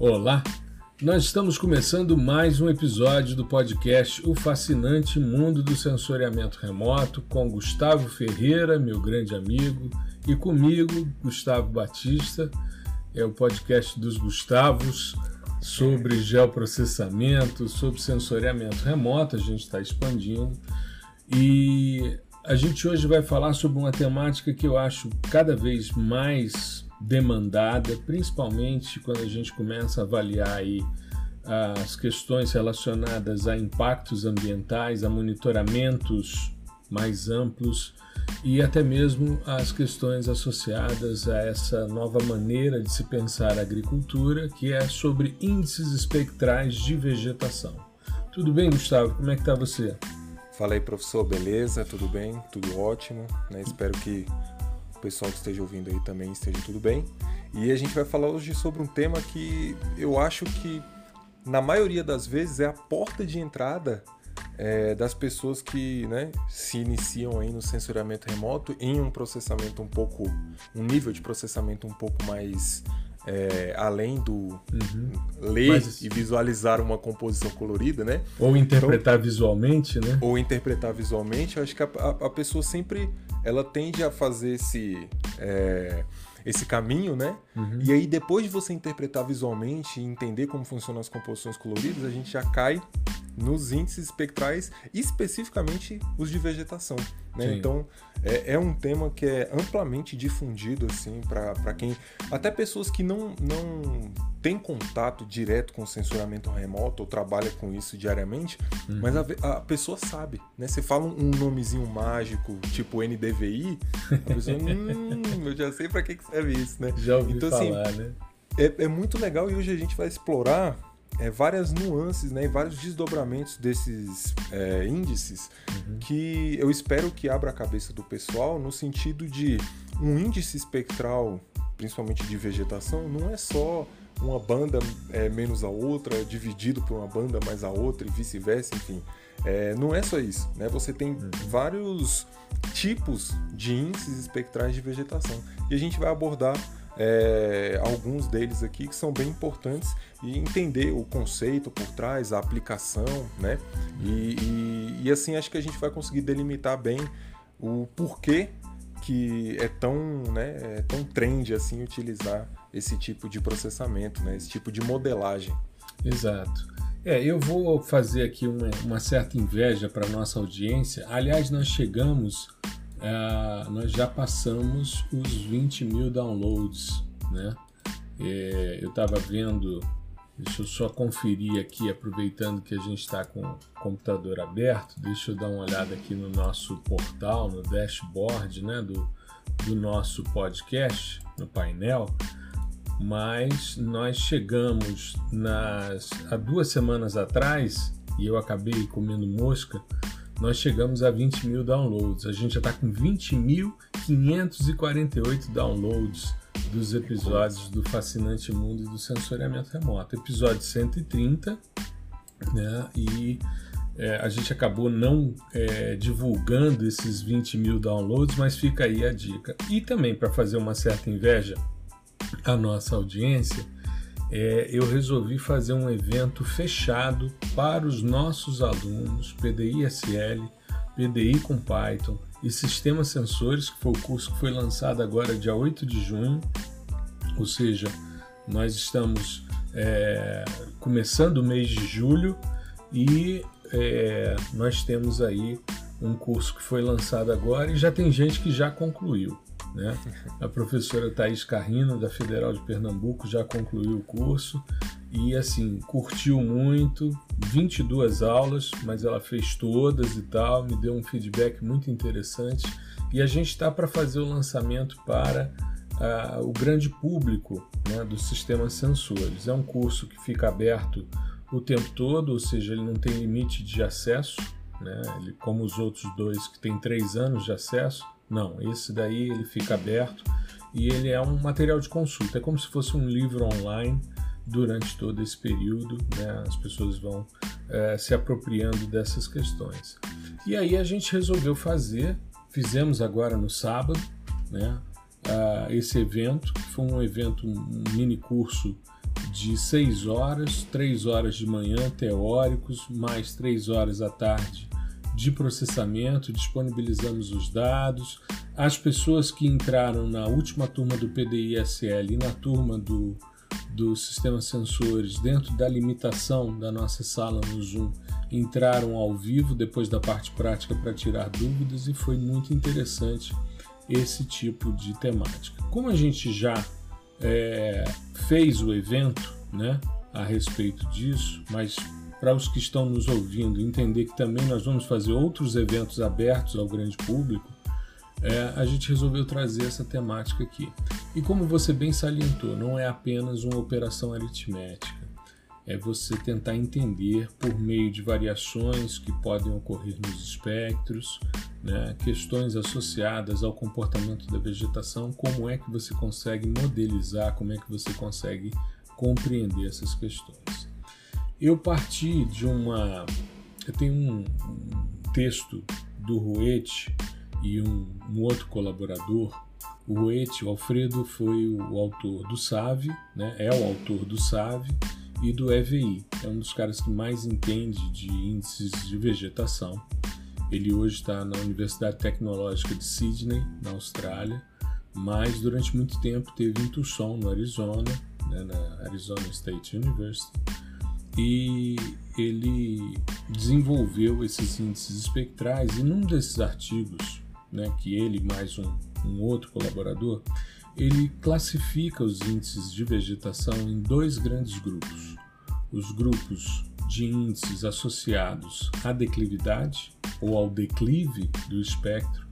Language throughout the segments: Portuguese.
Olá, nós estamos começando mais um episódio do podcast O Fascinante Mundo do Sensoriamento Remoto com Gustavo Ferreira, meu grande amigo, e comigo, Gustavo Batista. É o podcast dos Gustavos sobre geoprocessamento, sobre sensoriamento remoto, a gente está expandindo. E a gente hoje vai falar sobre uma temática que eu acho cada vez mais demandada, principalmente quando a gente começa a avaliar aí as questões relacionadas a impactos ambientais, a monitoramentos mais amplos e até mesmo as questões associadas a essa nova maneira de se pensar a agricultura, que é sobre índices espectrais de vegetação. Tudo bem, Gustavo? Como é que está você? Fala aí, professor, beleza? Tudo bem? Tudo ótimo? Né? Espero que o pessoal que esteja ouvindo aí também esteja tudo bem. E a gente vai falar hoje sobre um tema que eu acho que, na maioria das vezes, é a porta de entrada é, das pessoas que né, se iniciam aí no sensoriamento remoto em um processamento um pouco, um nível de processamento um pouco mais é, além do uhum. ler Mas, e visualizar uma composição colorida, né? Ou interpretar então, visualmente, né? Ou interpretar visualmente, eu acho que a, a, a pessoa sempre ela tende a fazer esse é, esse caminho, né? Uhum. E aí depois de você interpretar visualmente e entender como funcionam as composições coloridas, a gente já cai nos índices espectrais, especificamente os de vegetação. Né? Então é, é, um tema que é amplamente difundido assim para quem até pessoas que não não têm contato direto com o sensoramento remoto ou trabalha com isso diariamente, uhum. mas a, a, pessoa sabe, né? Você fala um, nomezinho mágico tipo NDVI, a pessoa, hum, eu já sei para que, que serve isso, né? Já ouvi então, assim, falar, assim, né? É, é muito legal e hoje a gente vai explorar é, várias nuances né, e vários desdobramentos desses é, índices uhum. que eu espero que abra a cabeça do pessoal no sentido de um índice espectral, principalmente de vegetação, não é só uma banda é, menos a outra, dividido por uma banda mais a outra e vice-versa, enfim. É, não é só isso, né? Você tem uhum. vários tipos de índices espectrais de vegetação e a gente vai abordar é, alguns deles aqui que são bem importantes e entender o conceito por trás, a aplicação, né? E, e, e, assim acho que a gente vai conseguir delimitar bem o porquê que é tão, né, é tão trend assim utilizar esse tipo de processamento, né? Esse tipo de modelagem. Exato. É, eu vou fazer aqui uma, uma certa inveja para nossa audiência. Aliás, nós chegamos é, nós já passamos os 20 mil downloads, né? É, eu estava vendo, deixa eu só conferir aqui, aproveitando que a gente está com o computador aberto, deixa eu dar uma olhada aqui no nosso portal, no dashboard, né, do, do nosso podcast, no painel, mas nós chegamos nas, há duas semanas atrás, e eu acabei comendo mosca, nós chegamos a 20 mil downloads. A gente já está com 20.548 downloads dos episódios do Fascinante Mundo do Sensoriamento Remoto. Episódio 130, né? E é, a gente acabou não é, divulgando esses 20 mil downloads, mas fica aí a dica. E também para fazer uma certa inveja à nossa audiência, é, eu resolvi fazer um evento fechado para os nossos alunos PDI-SL, PDI com Python e Sistemas Sensores, que foi o curso que foi lançado agora dia 8 de junho, ou seja, nós estamos é, começando o mês de julho e é, nós temos aí um curso que foi lançado agora e já tem gente que já concluiu. Né? A professora Thaís Carrino, da Federal de Pernambuco, já concluiu o curso e assim, curtiu muito, 22 aulas, mas ela fez todas e tal, me deu um feedback muito interessante e a gente está para fazer o lançamento para uh, o grande público né, do sistema sensores. É um curso que fica aberto o tempo todo, ou seja, ele não tem limite de acesso, né? ele, como os outros dois que tem três anos de acesso, não, esse daí ele fica aberto e ele é um material de consulta, é como se fosse um livro online durante todo esse período, né, as pessoas vão é, se apropriando dessas questões. E aí a gente resolveu fazer, fizemos agora no sábado, né, esse evento, que foi um evento, um mini curso de 6 horas, 3 horas de manhã teóricos, mais 3 horas à tarde de processamento, disponibilizamos os dados. As pessoas que entraram na última turma do PDI-SL e na turma do, do sistema sensores, dentro da limitação da nossa sala no Zoom, entraram ao vivo depois da parte prática para tirar dúvidas e foi muito interessante esse tipo de temática. Como a gente já é, fez o evento né, a respeito disso, mas para os que estão nos ouvindo entender que também nós vamos fazer outros eventos abertos ao grande público, é, a gente resolveu trazer essa temática aqui. E como você bem salientou, não é apenas uma operação aritmética, é você tentar entender por meio de variações que podem ocorrer nos espectros, né, questões associadas ao comportamento da vegetação, como é que você consegue modelizar, como é que você consegue compreender essas questões. Eu parti de uma. Eu tenho um, um texto do Ruete e um, um, outro colaborador. O Ruete, o Alfredo, foi o autor do SAVE, né? é o autor do SAVE e do EVI. É um dos caras que mais entende de índices de vegetação. Ele hoje está na Universidade Tecnológica de Sydney, na Austrália, mas durante muito tempo teve em Tucson, no Arizona, né? na Arizona State University e ele desenvolveu esses índices espectrais e num desses artigos, né, que ele mais um, um outro colaborador, ele classifica os índices de vegetação em dois grandes grupos: os grupos de índices associados à declividade ou ao declive do espectro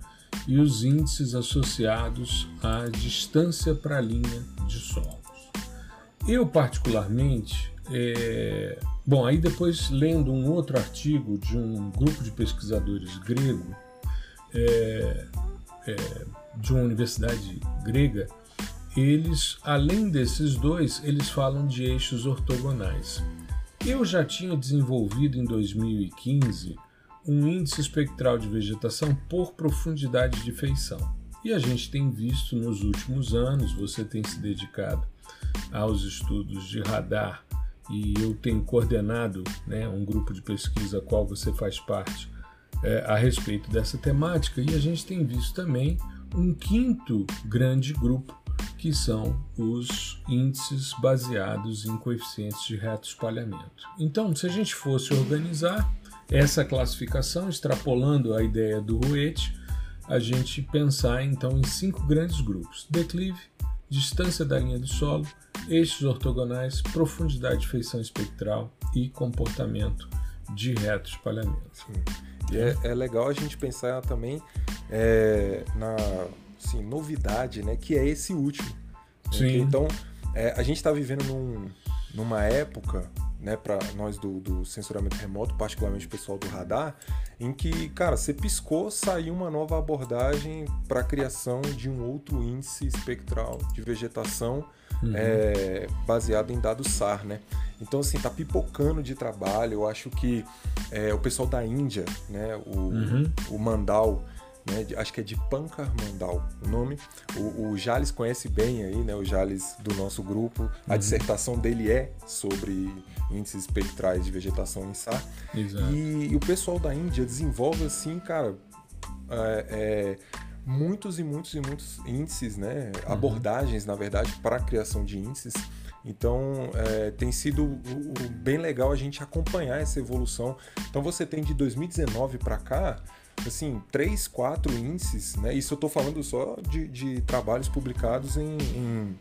e os índices associados à distância para a linha de solos. Eu particularmente é... Bom, aí depois lendo um outro artigo de um grupo de pesquisadores grego, é... É... de uma universidade grega, eles, além desses dois, eles falam de eixos ortogonais. Eu já tinha desenvolvido em 2015 um índice espectral de vegetação por profundidade de feição. E a gente tem visto nos últimos anos, você tem se dedicado aos estudos de radar e eu tenho coordenado né, um grupo de pesquisa qual você faz parte é, a respeito dessa temática e a gente tem visto também um quinto grande grupo que são os índices baseados em coeficientes de reto espalhamento. Então, se a gente fosse organizar essa classificação, extrapolando a ideia do Ruete, a gente pensar então em cinco grandes grupos: declive, distância da linha do solo, eixos ortogonais, profundidade de feição espectral e comportamento de reto espalhamento. Sim. E é, é, legal a gente pensar também é, na assim, novidade, né, que é esse último. Né? Sim. Então, é, a gente está vivendo num, numa época né, para nós do, do, censuramento remoto, particularmente o pessoal do radar, em que, cara, você piscou, saiu uma nova abordagem para a criação de um outro índice espectral de vegetação uhum. é, baseado em dados SAR, né? Então, assim, tá pipocando de trabalho. Eu acho que é, o pessoal da Índia, né, o, uhum. o Mandal, né, acho que é de Pankar Mandal o nome. O, o Jales conhece bem aí, né, o Jales do nosso grupo. A uhum. dissertação dele é sobre índices espectrais de vegetação em SAR. E, e, o pessoal da Índia desenvolve assim, cara, é, é, muitos e muitos e muitos índices, né, uhum. abordagens, na verdade, para a criação de índices. Então é, tem sido bem legal a gente acompanhar essa evolução. Então você tem de 2019 para cá assim, três, quatro índices, né? Isso eu estou falando só de, de, trabalhos publicados em, em,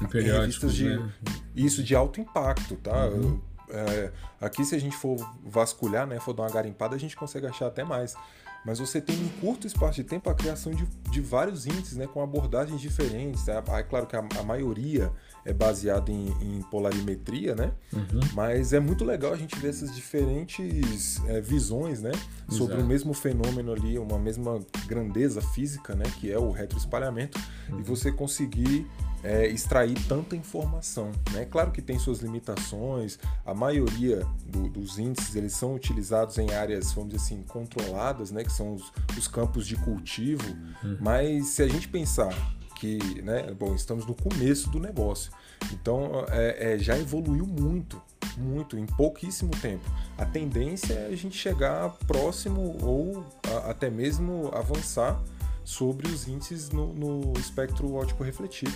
em revistas de né? isso de alto impacto, tá? Uhum. É, aqui se a gente for vasculhar, né, for dar uma garimpada, a gente consegue achar até mais mas você tem um curto espaço de tempo a criação de, de vários índices, né, com abordagens diferentes. É, é claro que a, a maioria é baseada em, em polarimetria, né? Uhum. Mas é muito legal a gente ver essas diferentes é, visões, né, sobre Exato. o mesmo fenômeno ali, uma mesma grandeza física, né, que é o retroespalhamento, uhum. e você conseguir é, extrair tanta informação. Né? Claro que tem suas limitações, a maioria do, dos índices eles são utilizados em áreas, vamos dizer assim, controladas, né? que são os, os campos de cultivo, uhum. mas se a gente pensar que, né, bom, estamos no começo do negócio. Então, é, é, já evoluiu muito, muito, em pouquíssimo tempo. A tendência é a gente chegar próximo ou a, até mesmo avançar sobre os índices no, no espectro óptico refletido.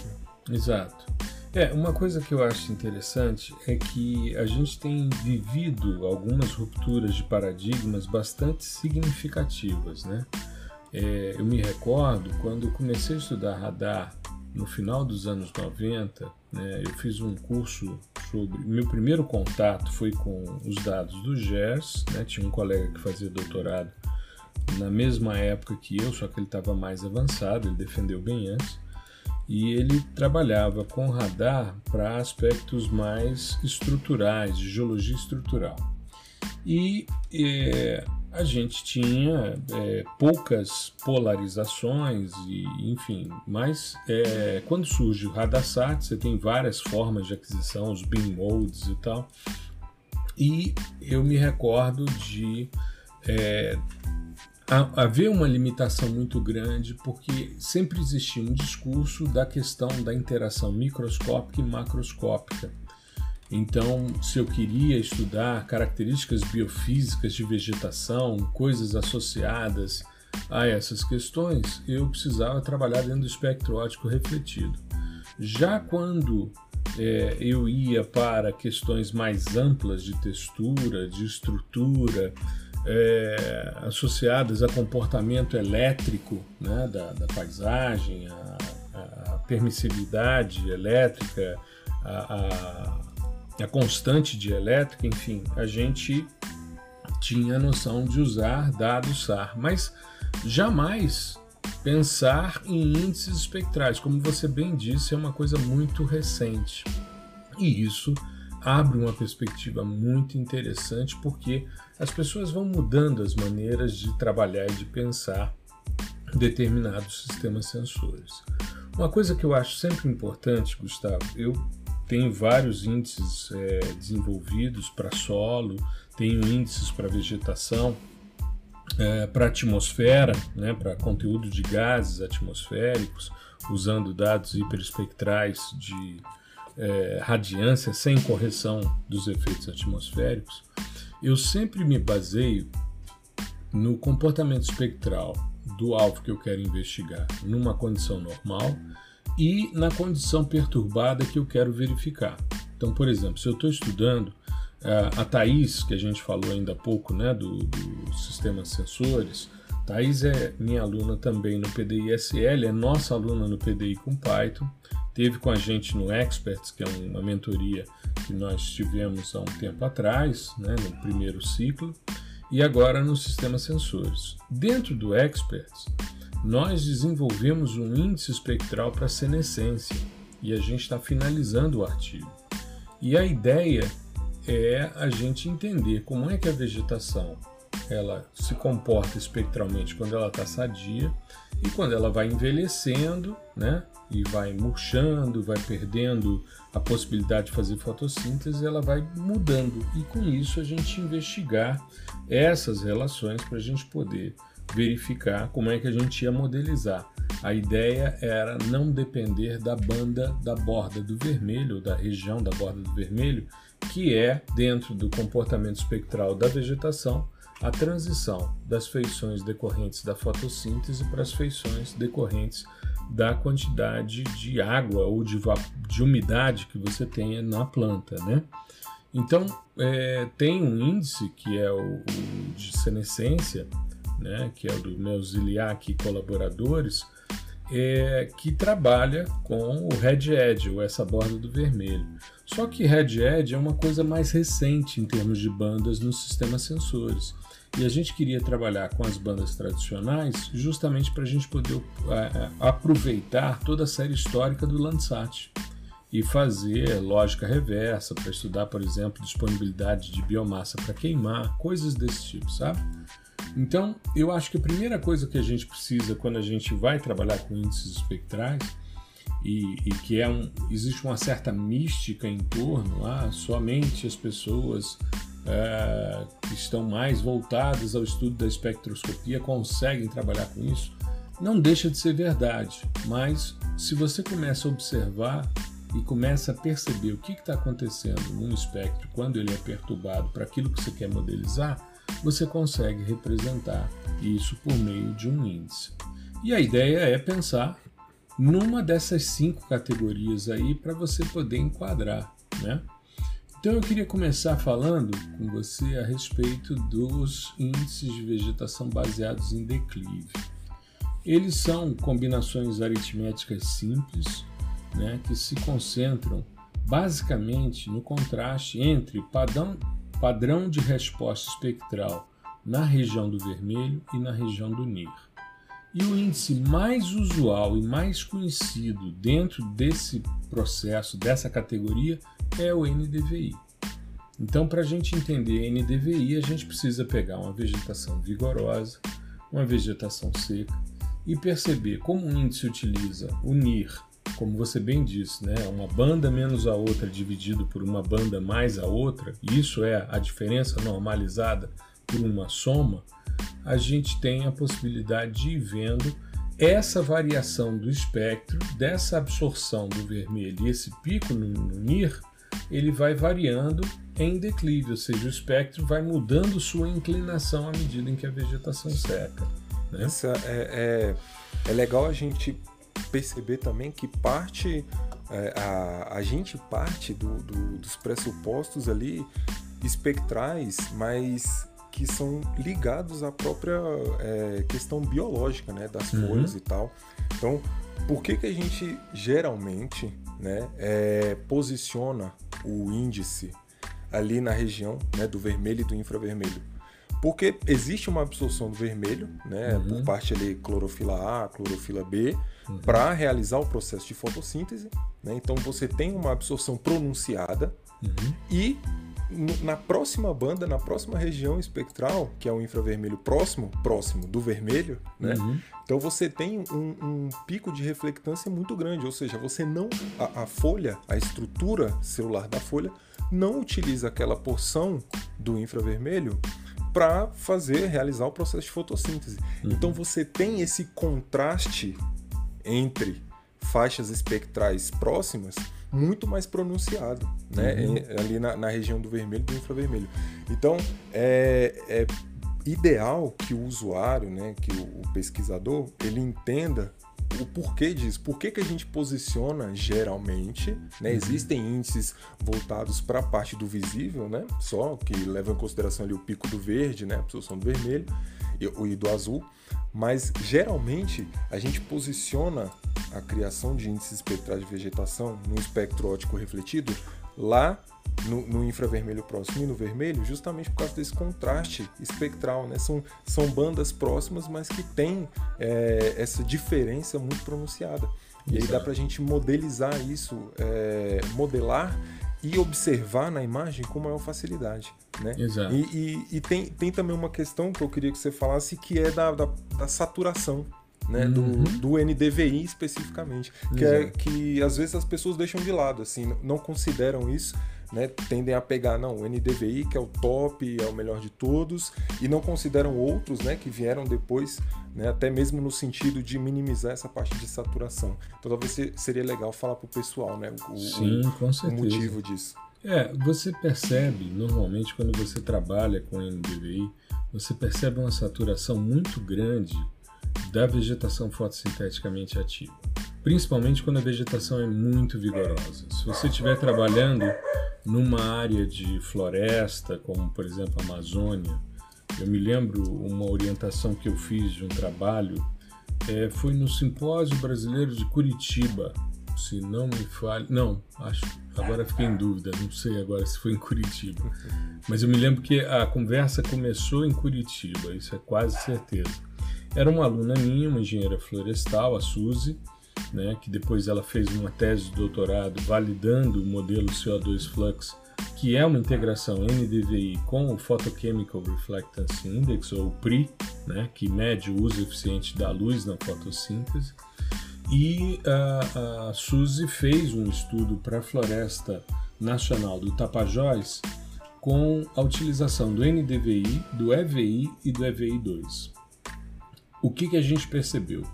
Exato. É, uma coisa que eu acho interessante é que a gente tem vivido algumas rupturas de paradigmas bastante significativas, né? É, eu me recordo quando comecei a estudar radar no final dos anos 90, né, eu fiz um curso sobre. Meu primeiro contato foi com os dados do GERS, né, tinha um colega que fazia doutorado na mesma época que eu, só que ele estava mais avançado, ele defendeu bem antes e ele trabalhava com radar para aspectos mais estruturais, de geologia estrutural. E é, a gente tinha é, poucas polarizações e enfim, mas é, quando surge o Radarsat, você tem várias formas de aquisição, os beam modes e tal. E eu me recordo de é, haver uma limitação muito grande porque sempre existia um discurso da questão da interação microscópica e macroscópica. Então, se eu queria estudar características biofísicas de vegetação, coisas associadas a essas questões, eu precisava trabalhar dentro do espectro óptico refletido. Já quando é, eu ia para questões mais amplas de textura, de estrutura, é, associadas a comportamento elétrico né, da, da paisagem, a, a, permissibilidade elétrica, a, a constante de elétrica, enfim, a gente tinha a noção de usar dados SAR, mas jamais pensar em índices espectrais, como você bem disse, é uma coisa muito recente. E isso abre uma perspectiva muito interessante porque as pessoas vão mudando as maneiras de trabalhar e de pensar determinados sistemas sensores. Uma coisa que eu acho sempre importante, Gustavo, eu tenho vários índices é, desenvolvidos para solo, tenho índices para vegetação, é, para atmosfera, né, para conteúdo de gases atmosféricos, usando dados hiperespectrais de é, radiância sem correção dos efeitos atmosféricos, eu sempre me baseio no comportamento espectral do alvo que eu quero investigar numa condição normal e na condição perturbada que eu quero verificar. Então, por exemplo, se eu estou estudando uh, a Thais, que a gente falou ainda há pouco, né, do, do sistema sensores, Thais é minha aluna também no PDI-SL, é nossa aluna no PDI com Python, teve com a gente no Experts, que é uma mentoria que nós tivemos há um tempo atrás, né, no primeiro ciclo, e agora no sistema sensores. Dentro do Experts, nós desenvolvemos um índice espectral para senescência e a gente está finalizando o artigo. E a ideia é a gente entender como é que a vegetação ela se comporta espectralmente quando ela está sadia e quando ela vai envelhecendo, né, e vai murchando, vai perdendo a possibilidade de fazer fotossíntese, ela vai mudando. E com isso a gente investigar essas relações para a gente poder verificar como é que a gente ia modelizar. A ideia era não depender da banda da borda do vermelho, da região da borda do vermelho, que é, dentro do comportamento espectral da vegetação, a transição das feições decorrentes da fotossíntese para as feições decorrentes da quantidade de água ou de, de umidade que você tenha na planta, né? Então, é, tem um índice que é o, o, de senescência, né, que é o do meu Ziliac e colaboradores, é, que trabalha com o Red Edge, ou essa borda do vermelho. Só que Red Edge é uma coisa mais recente em termos de bandas nos sistemas sensores. E a gente queria trabalhar com as bandas tradicionais justamente para a gente poder é, aproveitar toda a série histórica do Landsat e fazer lógica reversa para estudar, por exemplo, disponibilidade de biomassa para queimar, coisas desse tipo, sabe? Então, eu acho que a primeira coisa que a gente precisa quando a gente vai trabalhar com índices espectrais e, e que é um, existe uma certa mística em torno, ah, somente as pessoas é, que estão mais voltadas ao estudo da espectroscopia conseguem trabalhar com isso. Não deixa de ser verdade, mas se você começa a observar e começa a perceber o que está acontecendo num espectro quando ele é perturbado para aquilo que você quer modelizar, você consegue representar isso por meio de um índice. E a ideia é pensar numa dessas cinco categorias aí para você poder enquadrar, né? Então eu queria começar falando com você a respeito dos índices de vegetação baseados em declive. Eles são combinações aritméticas simples, né, que se concentram basicamente no contraste entre padrão, padrão de resposta espectral na região do vermelho e na região do NIR. E o índice mais usual e mais conhecido dentro desse processo, dessa categoria, é o NDVI. Então, para a gente entender NDVI, a gente precisa pegar uma vegetação vigorosa, uma vegetação seca e perceber como o índice utiliza o NIR, como você bem disse, né, uma banda menos a outra dividido por uma banda mais a outra, isso é a diferença normalizada por uma soma, a gente tem a possibilidade de ir vendo essa variação do espectro, dessa absorção do vermelho e esse pico no, no NIR, ele vai variando em declive, ou seja, o espectro vai mudando sua inclinação à medida em que a vegetação seca. Né? Isso é, é, é legal a gente perceber também que parte é, a, a gente parte do, do, dos pressupostos ali espectrais, mas que são ligados à própria é, questão biológica, né, das uhum. folhas e tal. Então, por que que a gente geralmente, né, é, posiciona o índice ali na região, né, do vermelho e do infravermelho? Porque existe uma absorção do vermelho, né, uhum. por parte ali clorofila A, clorofila B, uhum. para realizar o processo de fotossíntese. Né? Então você tem uma absorção pronunciada uhum. e na próxima banda, na próxima região espectral, que é o infravermelho próximo, próximo do vermelho, né? Uhum. Então você tem um, um, pico de reflectância muito grande, ou seja, você não a, a, folha, a estrutura celular da folha não utiliza aquela porção do infravermelho para fazer realizar o processo de fotossíntese. Uhum. Então você tem esse contraste entre faixas espectrais próximas muito mais pronunciado, né? Uhum. ali na, na, região do vermelho e do infravermelho. Então, é, é ideal que o usuário, né, que o, o, pesquisador, ele entenda o porquê disso. Por que, que a gente posiciona geralmente, né? Uhum. Existem índices voltados para a parte do visível, né? Só que levam em consideração ali o pico do verde, né? A absorção do vermelho e, e do azul. Mas geralmente a gente posiciona a criação de índices espectrais de vegetação no espectro óptico refletido lá no, no, infravermelho próximo e no vermelho, justamente por causa desse contraste espectral. Né? São, são bandas próximas, mas que têm é, essa diferença muito pronunciada. E aí dá para a gente modelizar isso, é, modelar e observar na imagem com maior facilidade. Né? Exato. E, e, e, tem, tem também uma questão que eu queria que você falasse que é da, da, da saturação. Né, uhum. do, do NDVI especificamente, que, é, que às vezes as pessoas deixam de lado, assim, não consideram isso, né, tendem a pegar não, o NDVI, que é o top, é o melhor de todos, e não consideram outros né, que vieram depois, né, até mesmo no sentido de minimizar essa parte de saturação. Então talvez seria legal falar para o pessoal né, o, Sim, o motivo disso. É, você percebe, normalmente, quando você trabalha com NDVI, você percebe uma saturação muito grande da vegetação fotossinteticamente ativa principalmente quando a vegetação é muito vigorosa. Se você estiver trabalhando numa área de floresta, como por exemplo a Amazônia, eu me lembro uma orientação que eu fiz de um trabalho, é, foi no Simpósio Brasileiro de Curitiba, se não me falha, não, acho, agora fiquei em dúvida, não sei agora se foi em Curitiba, mas eu me lembro que a conversa começou em Curitiba, isso é quase certeza. Era uma aluna minha, uma engenheira florestal, a Suzy, né, que depois ela fez uma tese de doutorado validando o modelo CO2 Flux, que é uma integração NDVI com o Photochemical Reflectance Index, ou PRI, né, que mede o uso eficiente da luz na fotossíntese. E a, a Suzy fez um estudo para a Floresta Nacional do Tapajós com a utilização do NDVI, do EVI e do EVI2. O que, que a gente percebeu?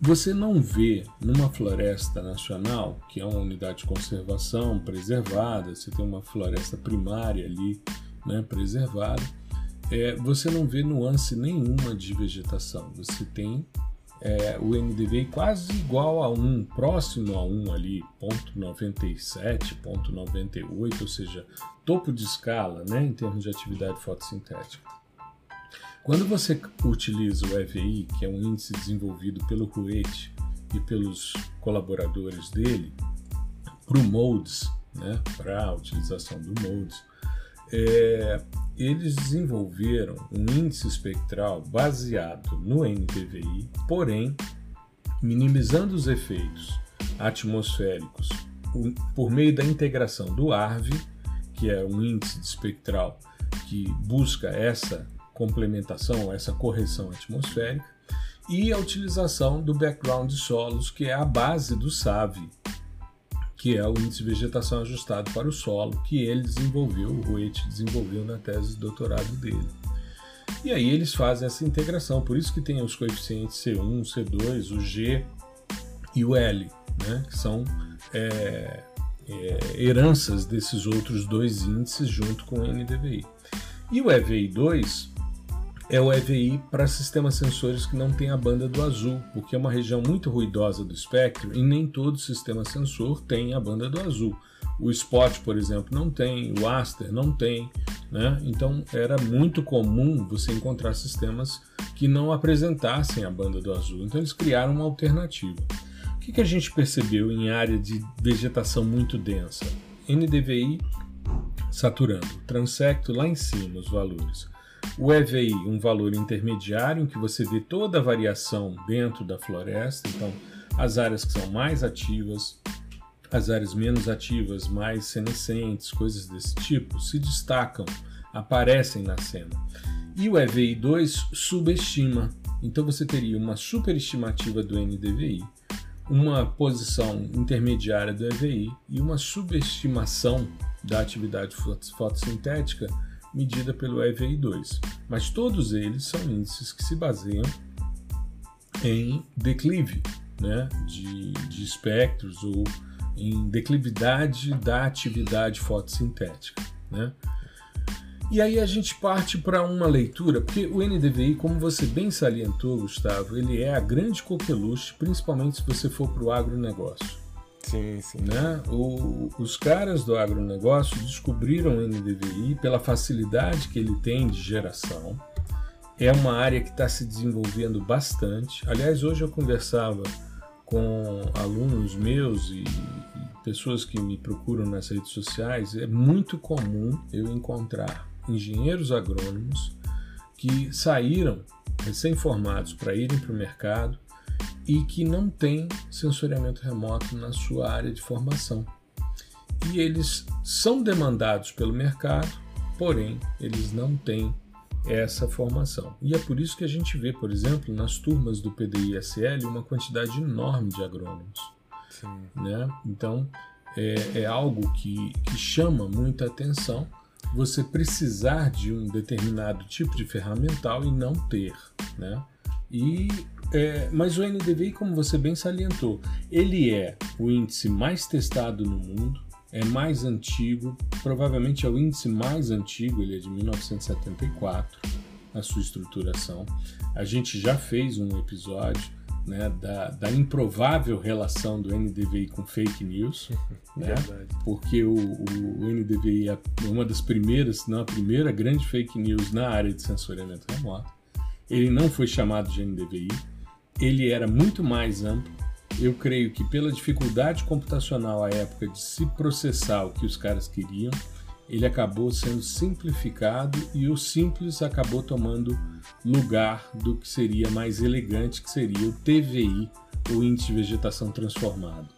você não vê numa floresta nacional, que é uma unidade de conservação preservada, você tem uma floresta primária ali né, preservada, é, você não vê nuance nenhuma de vegetação. Você tem é, o NDVI quase igual a 1, próximo a 1 ali, ponto 97, ponto 98, ou seja, topo de escala né, em termos de atividade fotossintética. Quando você utiliza o EVI, que é um índice desenvolvido pelo Ruete e pelos colaboradores dele, para o MODES, né, para a utilização do MODES, é, eles desenvolveram um índice espectral baseado no NDVI, porém minimizando os efeitos atmosféricos por meio da integração do ARV, que é um índice espectral que busca essa complementação, essa correção atmosférica, e a utilização do background de solos, que é a base do SAV, que é o índice de vegetação ajustado para o solo, que ele desenvolveu, o Ruete desenvolveu na tese de doutorado dele. E aí eles fazem essa integração, por isso que tem os coeficientes C1, C2, o G e o L, né, que são é, é, heranças desses outros dois índices junto com o NDVI. E o EVI2 é o EVI para sistemas sensores que não tem a banda do azul, porque é uma região muito ruidosa do espectro e nem todo sistema sensor tem a banda do azul. O Spot, por exemplo, não tem, o Aster não tem, né? Então era muito comum você encontrar sistemas que não apresentassem a banda do azul. Então eles criaram uma alternativa. O que, que a gente percebeu em área de vegetação muito densa? NDVI saturando, transecto lá em cima os valores. O EVI, um valor intermediário em que você vê toda a variação dentro da floresta, então as áreas que são mais ativas, as áreas menos ativas, mais senescentes, coisas desse tipo, se destacam, aparecem na cena. E o EVI2 subestima, então você teria uma superestimativa do NDVI, uma posição intermediária do EVI e uma subestimação da atividade fotossintética medida pelo EVI2, mas todos eles são índices que se baseiam em declive né, de, de espectros ou em declividade da atividade fotossintética. Né? E aí a gente parte para uma leitura, porque o NDVI, como você bem salientou, Gustavo, ele é a grande coqueluche, principalmente se você for para o agronegócio. Sim, sim. Né? O, os caras do agronegócio descobriram o NDVI pela facilidade que ele tem de geração. É uma área que está se desenvolvendo bastante. Aliás, hoje eu conversava com alunos meus e, e pessoas que me procuram nas redes sociais. É muito comum eu encontrar engenheiros agrônomos que saíram recém-formados para irem para o mercado e que não tem sensoriamento remoto na sua área de formação. E eles são demandados pelo mercado, porém eles não têm essa formação. E é por isso que a gente vê, por exemplo, nas turmas do PDI-SL uma quantidade enorme de agrônomos. Sim. Né? Então é, é algo que, que chama muita atenção você precisar de um determinado tipo de ferramental e não ter. Né? E é, mas o NDVI, como você bem salientou, ele é o índice mais testado no mundo, é mais antigo, provavelmente é o índice mais antigo, ele é de 1974, a sua estruturação. A gente já fez um episódio né, da, da, improvável relação do NDVI com fake news, né, porque o, o, o, NDVI é uma das primeiras, se não a primeira grande fake news na área de sensoriamento remoto. Ele não foi chamado de NDVI, ele era muito mais amplo. Eu creio que pela dificuldade computacional à época de se processar o que os caras queriam, ele acabou sendo simplificado e o simples acabou tomando lugar do que seria mais elegante, que seria o TVI, o Índice de Vegetação Transformado.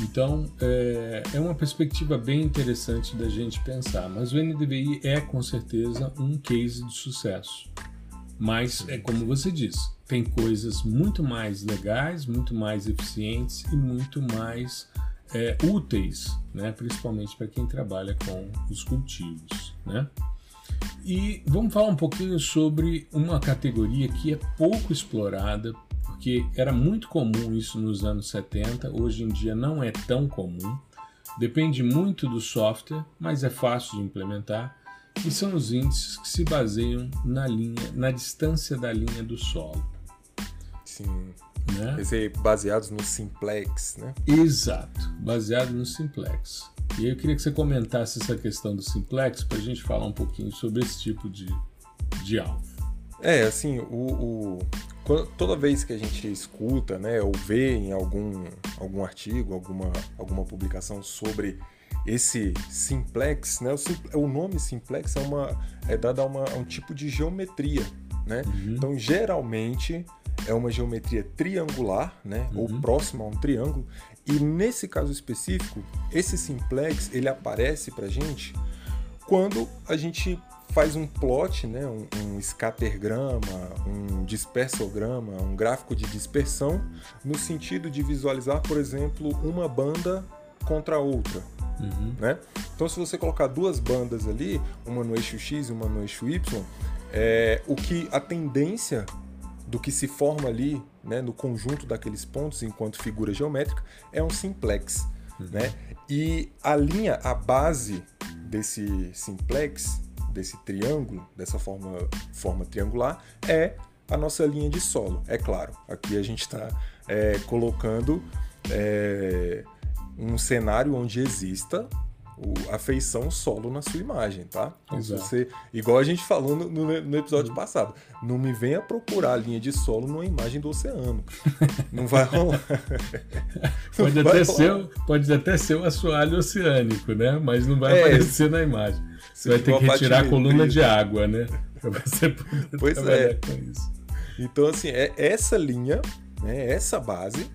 Então é, é uma perspectiva bem interessante da gente pensar, mas o NDVI é com certeza um case de sucesso. Mas é como você disse, tem coisas muito mais legais, muito mais eficientes e muito mais é, úteis, né? principalmente para quem trabalha com os cultivos. Né? E vamos falar um pouquinho sobre uma categoria que é pouco explorada, porque era muito comum isso nos anos 70, hoje em dia não é tão comum. Depende muito do software, mas é fácil de implementar. E são os índices que se baseiam na linha, na distância da linha do solo. Sim. Né? Quer dizer, baseados no simplex, né? Exato, baseado no simplex. E eu queria que você comentasse essa questão do simplex para a gente falar um pouquinho sobre esse tipo de, de alvo. É, assim, o, o, toda vez que a gente escuta, né, ou vê em algum, algum artigo, alguma, alguma publicação sobre esse simplex, né, o, o nome simplex é, uma, é dado a, uma, a um tipo de geometria, né? Uhum. Então, geralmente é uma geometria triangular, né, uhum. ou próxima a um triângulo, e nesse caso específico, esse simplex ele aparece para gente quando a gente faz um plot, né, um, um scattergrama, um dispersograma, um gráfico de dispersão, no sentido de visualizar, por exemplo, uma banda contra a outra. Uhum. Né? Então, se você colocar duas bandas ali, uma no eixo X e uma no eixo Y, é, o que a tendência do que se forma ali né, no conjunto daqueles pontos enquanto figura geométrica é um simplex. Uhum. Né? E a linha, a base desse simplex, desse triângulo, dessa forma, forma triangular, é a nossa linha de solo. É claro, aqui a gente está é, colocando é, um cenário onde exista a feição solo na sua imagem, tá? Então, você, igual a gente falou no, no, episódio uhum. passado, não me venha procurar a linha de solo numa imagem do oceano. Não vai rolar. pode, até rolar. Ser, pode até ser o assoalho oceânico, né? Mas não vai é, aparecer na imagem. Você vai ter que retirar a coluna de água, né? Pra você poder pois é. com isso. Então, assim, é essa linha, né, essa base,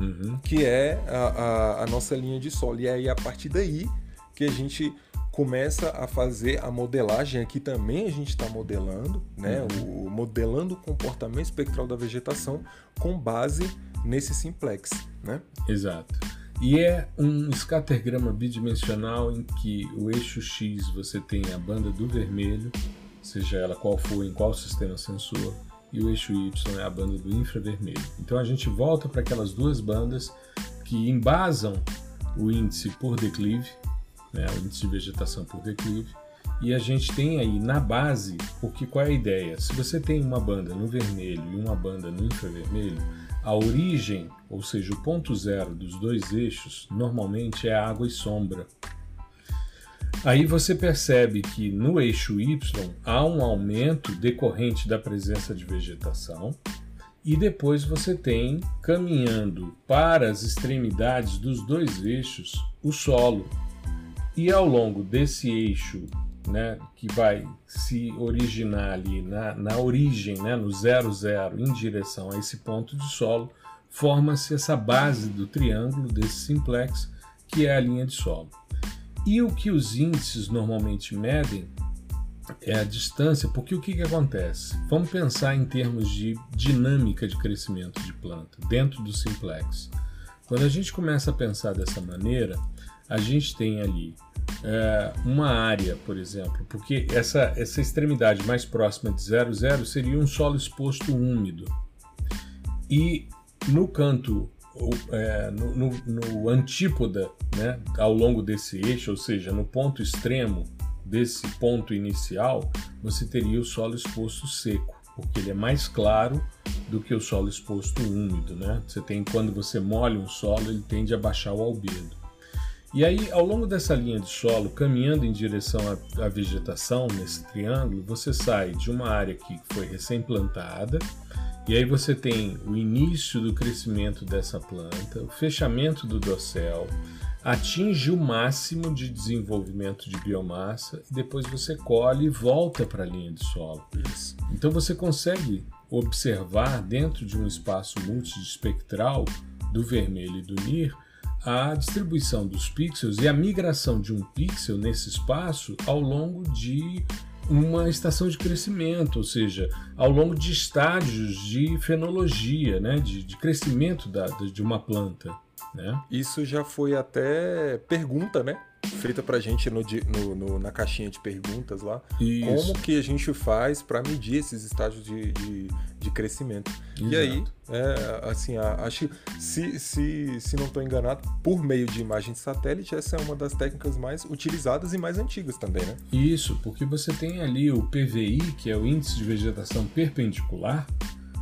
uhum. que é a, a, a nossa linha de solo. E aí, a partir daí, que a gente começa a fazer a modelagem aqui também a gente está modelando, né? Uhum. O, modelando o comportamento espectral da vegetação com base nesse simplex, né? Exato. E é um scattergrama bidimensional em que o eixo X você tem a banda do vermelho, seja ela qual for, em qual sistema sensor, e o eixo Y é a banda do infravermelho. Então a gente volta para aquelas duas bandas que embasam o índice por declive, né, o índice de vegetação por declive. E a gente tem aí na base, porque qual é a ideia? Se você tem uma banda no vermelho e uma banda no infravermelho, a origem, ou seja, o ponto zero dos dois eixos, normalmente é água e sombra. Aí você percebe que no eixo Y há um aumento decorrente da presença de vegetação, e depois você tem caminhando para as extremidades dos dois eixos o solo, e ao longo desse eixo, né, que vai se originar ali na, na origem, né, no zero zero, em direção a esse ponto de solo, forma-se essa base do triângulo, desse simplex, que é a linha de solo. E o que os índices normalmente medem é a distância, porque o que, que acontece? Vamos pensar em termos de dinâmica de crescimento de planta dentro do simplex. Quando a gente começa a pensar dessa maneira, a gente tem ali é, uma área, por exemplo, porque essa, essa extremidade mais próxima de 00 seria um solo exposto úmido. E no canto, é, no, no, no, antípoda, né, ao longo desse eixo, ou seja, no ponto extremo desse ponto inicial, você teria o solo exposto seco, porque ele é mais claro do que o solo exposto úmido. Né? Você tem quando você molha um solo, ele tende a baixar o albedo. E aí, ao longo dessa linha de solo, caminhando em direção à, à vegetação, nesse triângulo, você sai de uma área que foi recém-plantada, e aí você tem o início do crescimento dessa planta, o fechamento do dossel, atinge o máximo de desenvolvimento de biomassa e depois você colhe e volta para a linha de solo. Isso. Então você consegue observar dentro de um espaço multiespectral do vermelho e do NIR a distribuição dos pixels e a migração de um pixel nesse espaço ao longo de uma estação de crescimento, ou seja, ao longo de estágios de fenologia, né, de, de crescimento da, de uma planta. Né? Isso já foi até pergunta, né? frita pra gente no, no, no, na caixinha de perguntas lá Isso. como que a gente faz para medir esses estágios de, de, de crescimento. Exato. E aí, é, assim, acho se, se, se não estou enganado, por meio de imagem de satélite, essa é uma das técnicas mais utilizadas e mais antigas também, né? Isso, porque você tem ali o PVI, que é o índice de vegetação perpendicular,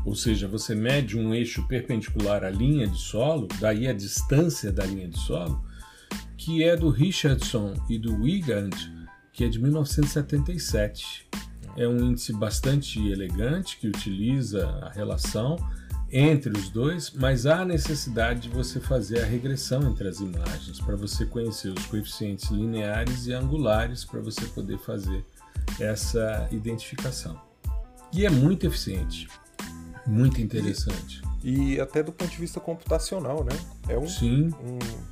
ou seja, você mede um eixo perpendicular à linha de solo, daí a distância da linha de solo, que é do Richardson e do Wigand, que é de 1977. É um índice bastante elegante que utiliza a relação entre os dois, mas há necessidade de você fazer a regressão entre as imagens para você conhecer os coeficientes lineares e angulares para você poder fazer essa identificação. E é muito eficiente. Muito interessante. E, e, até do ponto de vista computacional, né? É um, Sim.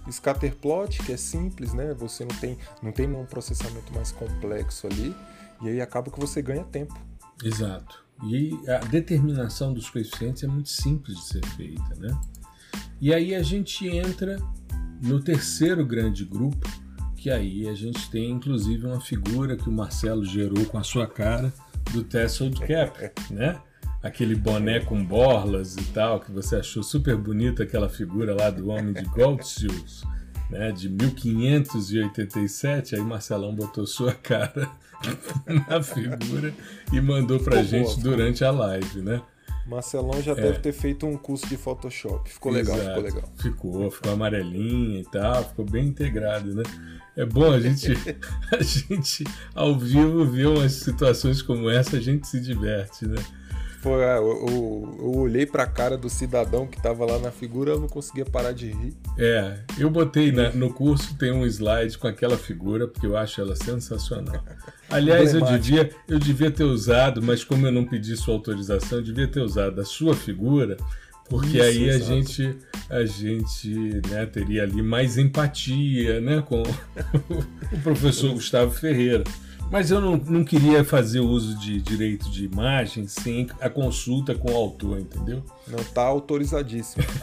um scatterplot que é simples, né? Você não tem, não tem um processamento mais complexo ali. E aí acaba que você ganha tempo. Exato. E a determinação dos coeficientes é muito simples de ser feita, né? E aí a gente entra no terceiro grande grupo, que aí a gente tem inclusive uma figura que o Marcelo gerou com a sua cara do Tesla Cap, né? Aquele boné com borlas e tal, que você achou super bonita aquela figura lá do homem de Goldshoes, né, de 1587, aí Marcelão botou sua cara na figura e mandou pra ficou gente boa, durante a live, né? Marcelão já é. deve ter feito um curso de Photoshop. Ficou legal, Exato. ficou legal. Ficou, ficou amarelinha e tal, ficou bem integrado, né? É bom a gente, a gente ao vivo ver umas situações como essa, a gente se diverte, né? Foi, eu, eu, eu olhei pra cara do cidadão que tava lá na figura, eu não conseguia parar de rir. É, eu botei na, no curso, tem um slide com aquela figura, porque eu acho ela sensacional. Aliás, eu devia, eu devia ter usado, mas como eu não pedi sua autorização, eu devia ter usado a sua figura, porque Isso, aí a exato. gente, a gente né, teria ali mais empatia né, com o professor Gustavo Ferreira. Mas eu não, não queria fazer uso de direito de imagem sem a consulta com o autor, entendeu? Não está autorizadíssimo.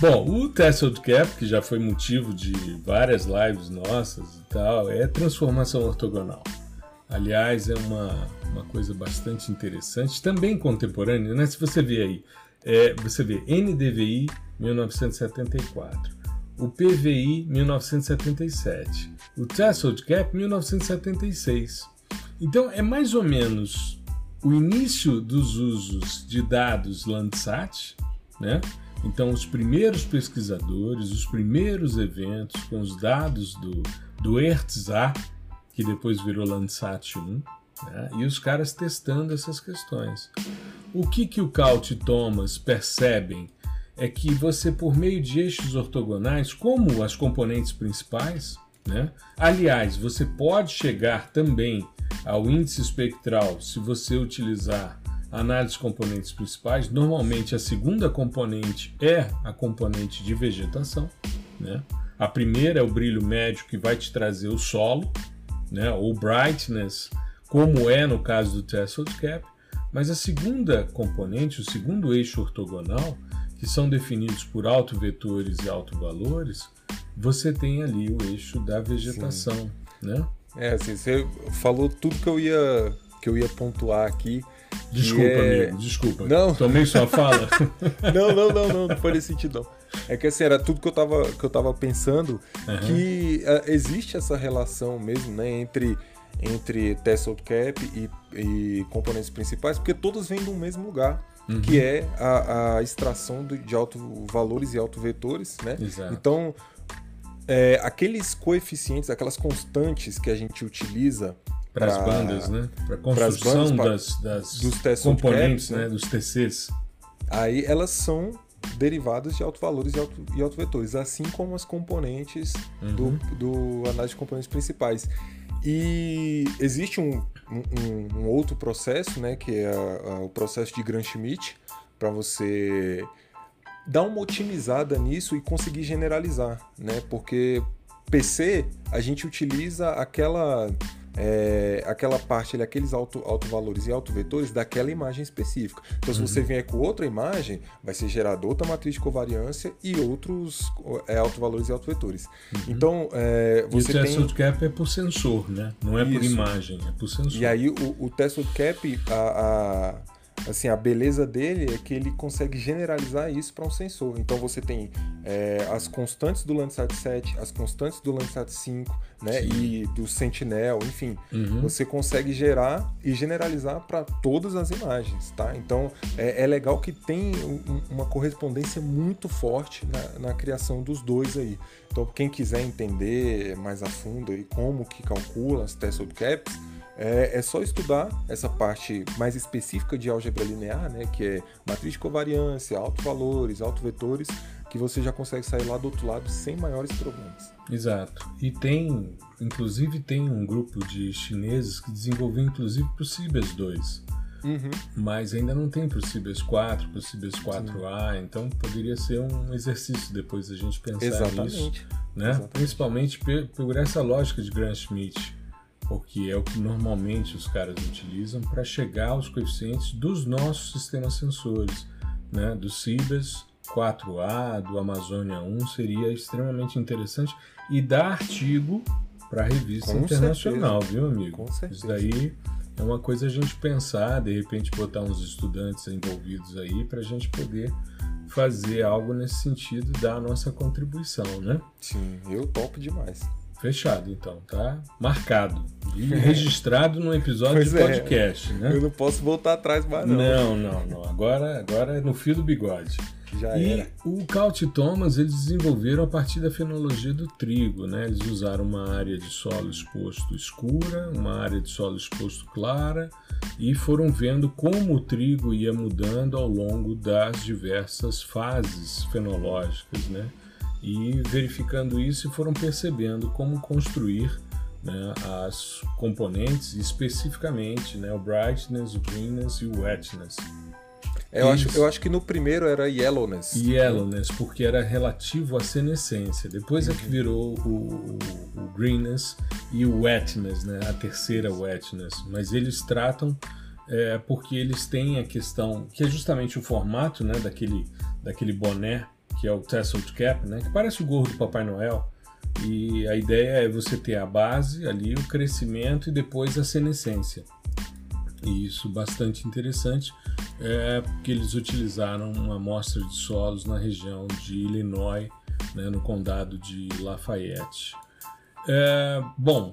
Bom, o Tested Cap, que já foi motivo de várias lives nossas e tal, é transformação ortogonal. Aliás, é uma, uma coisa bastante interessante, também contemporânea, né? Se você vê aí, é, você vê NDVI 1974 o PVI 1977, o Threshold Cap 1976. Então é mais ou menos o início dos usos de dados Landsat, né? Então os primeiros pesquisadores, os primeiros eventos com os dados do, do ERTSA, que depois virou Landsat 1, né? e os caras testando essas questões. O que, que o Caut e Thomas percebem é que você, por meio de eixos ortogonais, como as componentes principais, né? aliás, você pode chegar também ao índice espectral se você utilizar análise de componentes principais. Normalmente, a segunda componente é a componente de vegetação. Né? A primeira é o brilho médio que vai te trazer o solo, né? ou brightness, como é no caso do threshold cap. Mas a segunda componente, o segundo eixo ortogonal, que são definidos por autovetores e autovalores, você tem ali o eixo da vegetação, Sim. né? É, assim, você falou tudo que eu ia que eu ia pontuar aqui. Desculpa, é... amigo, desculpa. Não. Tomei sua fala. não, não, não, não, não foi nesse sentido não. É que assim, era tudo que eu tava, que eu tava pensando uhum. que uh, existe essa relação mesmo, né, entre entre Tesla Cap e, e componentes principais, porque todos vêm do mesmo lugar uhum. que é a, a extração de alto valores e autovetores, né? Exato. Então, é, aqueles coeficientes, aquelas constantes que a gente utiliza para as bandas, né? Para construção bandas, das, das dos componentes, caps, né? Dos TCs. Aí elas são derivadas de autovalores e, auto, e autovetores, assim como as componentes uhum. do, do análise de componentes principais. E existe um, um, um outro processo, né, que é a, a, o processo de Gram-Schmidt, para você dar uma otimizada nisso e conseguir generalizar, né? Porque PC a gente utiliza aquela é, aquela parte, aqueles alto, autovalores e autovetores daquela imagem específica. Então, se uhum. você vier com outra imagem, vai ser gerada outra matriz de covariância e outros é, autovalores e autovetores. Uhum. Então, é, você e o tem... cap é por sensor, né? Não é Isso. por imagem, é por sensor. E aí, o, o test cap, a, a assim, a beleza dele é que ele consegue generalizar isso para um sensor. Então você tem é, as constantes do Landsat 7, as constantes do Landsat 5, né, Sim. e do Sentinel, enfim, uhum. você consegue gerar e generalizar para todas as imagens, tá? Então é, é legal que tem um, uma correspondência muito forte na, na, criação dos dois aí. Então quem quiser entender mais a fundo e como que calcula as test caps é, é, só estudar essa parte mais específica de álgebra linear, né, que é matriz de covariância, autovalores, autovetores, que você já consegue sair lá do outro lado sem maiores problemas. Exato. E tem, inclusive, tem um grupo de chineses que desenvolveu inclusive para o Cibers 2. Uhum. Mas ainda não tem para o Cibers 4, para o Cibers 4A, Sim. então poderia ser um exercício depois a gente pensar Exatamente. nisso. Né? Exatamente. Principalmente por essa lógica de Grant Schmidt porque é o que normalmente os caras utilizam para chegar aos coeficientes dos nossos sistemas sensores, né? do Cibers 4A, do Amazônia 1, seria extremamente interessante e dá artigo para a revista Com internacional, certeza. viu, amigo? Com certeza. Isso daí é uma coisa a gente pensar, de repente botar uns estudantes envolvidos aí para a gente poder fazer algo nesse sentido da nossa contribuição, né? Sim, eu topo demais. Fechado, então, tá? Marcado. E registrado no episódio pois de é. podcast, é. né? Eu não posso voltar atrás mais, não. Não, não, não. Agora, agora é no fio do bigode. Já e era. o Caut e Thomas eles desenvolveram a partir da fenologia do trigo, né? Eles usaram uma área de solo exposto escura, uma área de solo exposto clara e foram vendo como o trigo ia mudando ao longo das diversas fases fenológicas, né? E verificando isso foram percebendo como construir né, as componentes, especificamente né, o brightness, o greenness e o wetness. É, eu, acho, eu acho que no primeiro era yellowness. Yellowness, porque era relativo à senescência. Depois uhum. é que uhum. virou o, o, o, greenness e o wetness, né, a terceira wetness. Mas eles tratam é, porque eles têm a questão, que é justamente o formato né, daquele, daquele boné que é o Tasseled Cap, né, que parece o gorro do Papai Noel. E a ideia é você ter a base ali, o crescimento e depois a senescência. E isso bastante interessante, é porque eles utilizaram uma amostra de solos na região de Illinois, né, no condado de Lafayette. É, bom,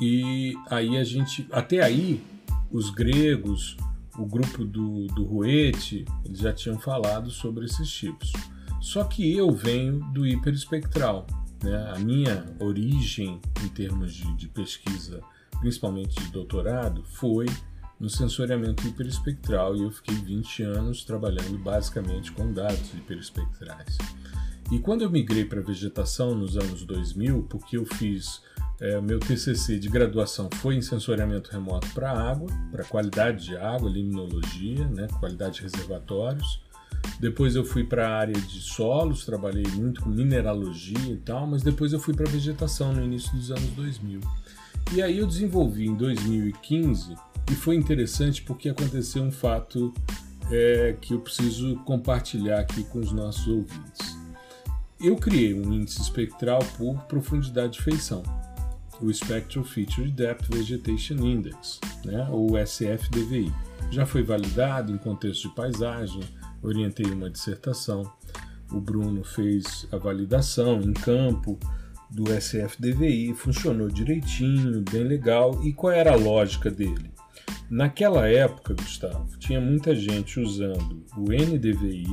e aí a gente, até aí, os gregos, o grupo do, do Ruete, eles já tinham falado sobre esses tipos. Só que eu venho do hiperespectral. Né? A minha origem em termos de, de pesquisa, principalmente de doutorado, foi no sensoriamento hiperespectral e eu fiquei 20 anos trabalhando basicamente com dados hiperespectrais. E quando eu migrei para vegetação nos anos 2000, porque eu fiz é, meu TCC de graduação foi em sensoriamento remoto para água, para qualidade de água, limnologia, né, qualidade de reservatórios, depois eu fui para a área de solos, trabalhei muito com mineralogia e tal, mas depois eu fui para vegetação no início dos anos 2000. E aí eu desenvolvi em 2015 e foi interessante porque aconteceu um fato é, que eu preciso compartilhar aqui com os nossos ouvintes. Eu criei um índice espectral por profundidade de feição, o Spectral Feature Depth Vegetation Index, né, ou SFDVI. Já foi validado em contexto de paisagem, orientei uma dissertação. O Bruno fez a validação em campo do SFDVI, funcionou direitinho, bem legal. E qual era a lógica dele? Naquela época, Gustavo, tinha muita gente usando o NDVI